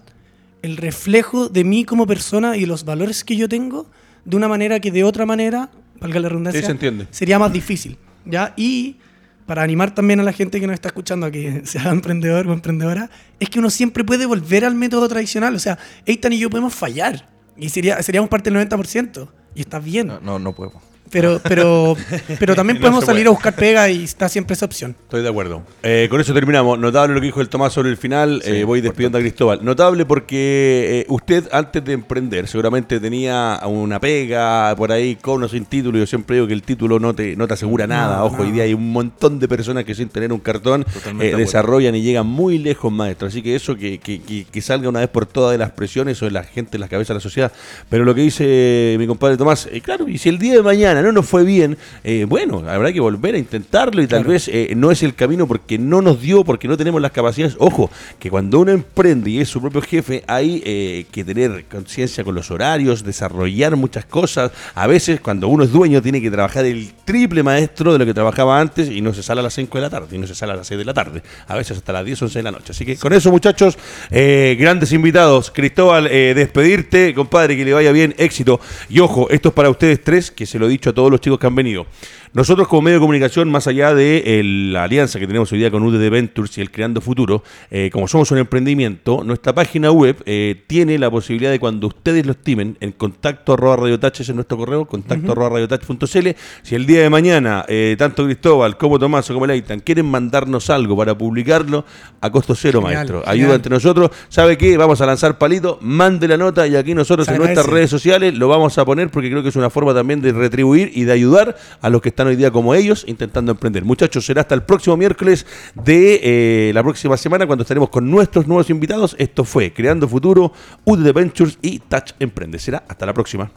el reflejo de mí como persona y los valores que yo tengo de una manera que de otra manera, valga la redundancia, sería más difícil. ¿ya? Y para animar también a la gente que nos está escuchando a que [LAUGHS] sea emprendedor o emprendedora, es que uno siempre puede volver al método tradicional. O sea, Eitan y yo podemos fallar y sería, seríamos parte del 90%. Y está bien. No, no, no podemos. Pero, pero, pero [LAUGHS] también podemos salir a buscar pega y está siempre esa opción. Estoy de acuerdo. Eh, con eso terminamos. Notable lo que dijo el Tomás sobre el final. Eh, voy despidiendo a Cristóbal. Notable porque eh, usted antes de emprender seguramente tenía una pega por ahí con o sin título. Yo siempre digo que el título no te, no te asegura nada. Ojo, hoy día hay un montón de personas que sin tener un cartón desarrollan y llegan muy lejos, maestro. Así que eso que, que, que, salga una vez por todas de las presiones o de la gente en las cabezas de la sociedad. Pero lo que dice mi compadre Tomás, claro, y si el día de mañana semana no nos fue bien, eh, bueno, habrá que volver a intentarlo y tal vez eh, no es el camino porque no nos dio, porque no tenemos las capacidades. Ojo, que cuando uno emprende y es su propio jefe, hay eh, que tener conciencia con los horarios, desarrollar muchas cosas. A veces, cuando uno es dueño, tiene que trabajar el triple maestro de lo que trabajaba antes y no se sale a las 5 de la tarde, y no se sale a las 6 de la tarde, a veces hasta las 10 o 11 de la noche. Así que con eso, muchachos, grandes invitados. Cristóbal, despedirte, compadre, que le vaya bien, éxito. Y ojo, esto es para ustedes tres, que se lo he dicho a todos los chicos que han venido. Nosotros como medio de comunicación, más allá de eh, la alianza que tenemos hoy día con UDD Ventures y el Creando Futuro, eh, como somos un emprendimiento, nuestra página web eh, tiene la posibilidad de cuando ustedes lo estimen, en contacto arroba radiotach, es en nuestro correo, contacto arroba radiotach.cl, si el día de mañana tanto Cristóbal como Tomás o como Leitan quieren mandarnos algo para publicarlo, a costo cero, maestro. Ayuda entre nosotros. ¿Sabe qué? Vamos a lanzar palito, mande la nota y aquí nosotros en nuestras redes sociales lo vamos a poner porque creo que es una forma también de retribuir y de ayudar a los que están hoy día como ellos intentando emprender. Muchachos, será hasta el próximo miércoles de eh, la próxima semana cuando estaremos con nuestros nuevos invitados. Esto fue Creando Futuro, UD Ventures y Touch Emprende. Será hasta la próxima.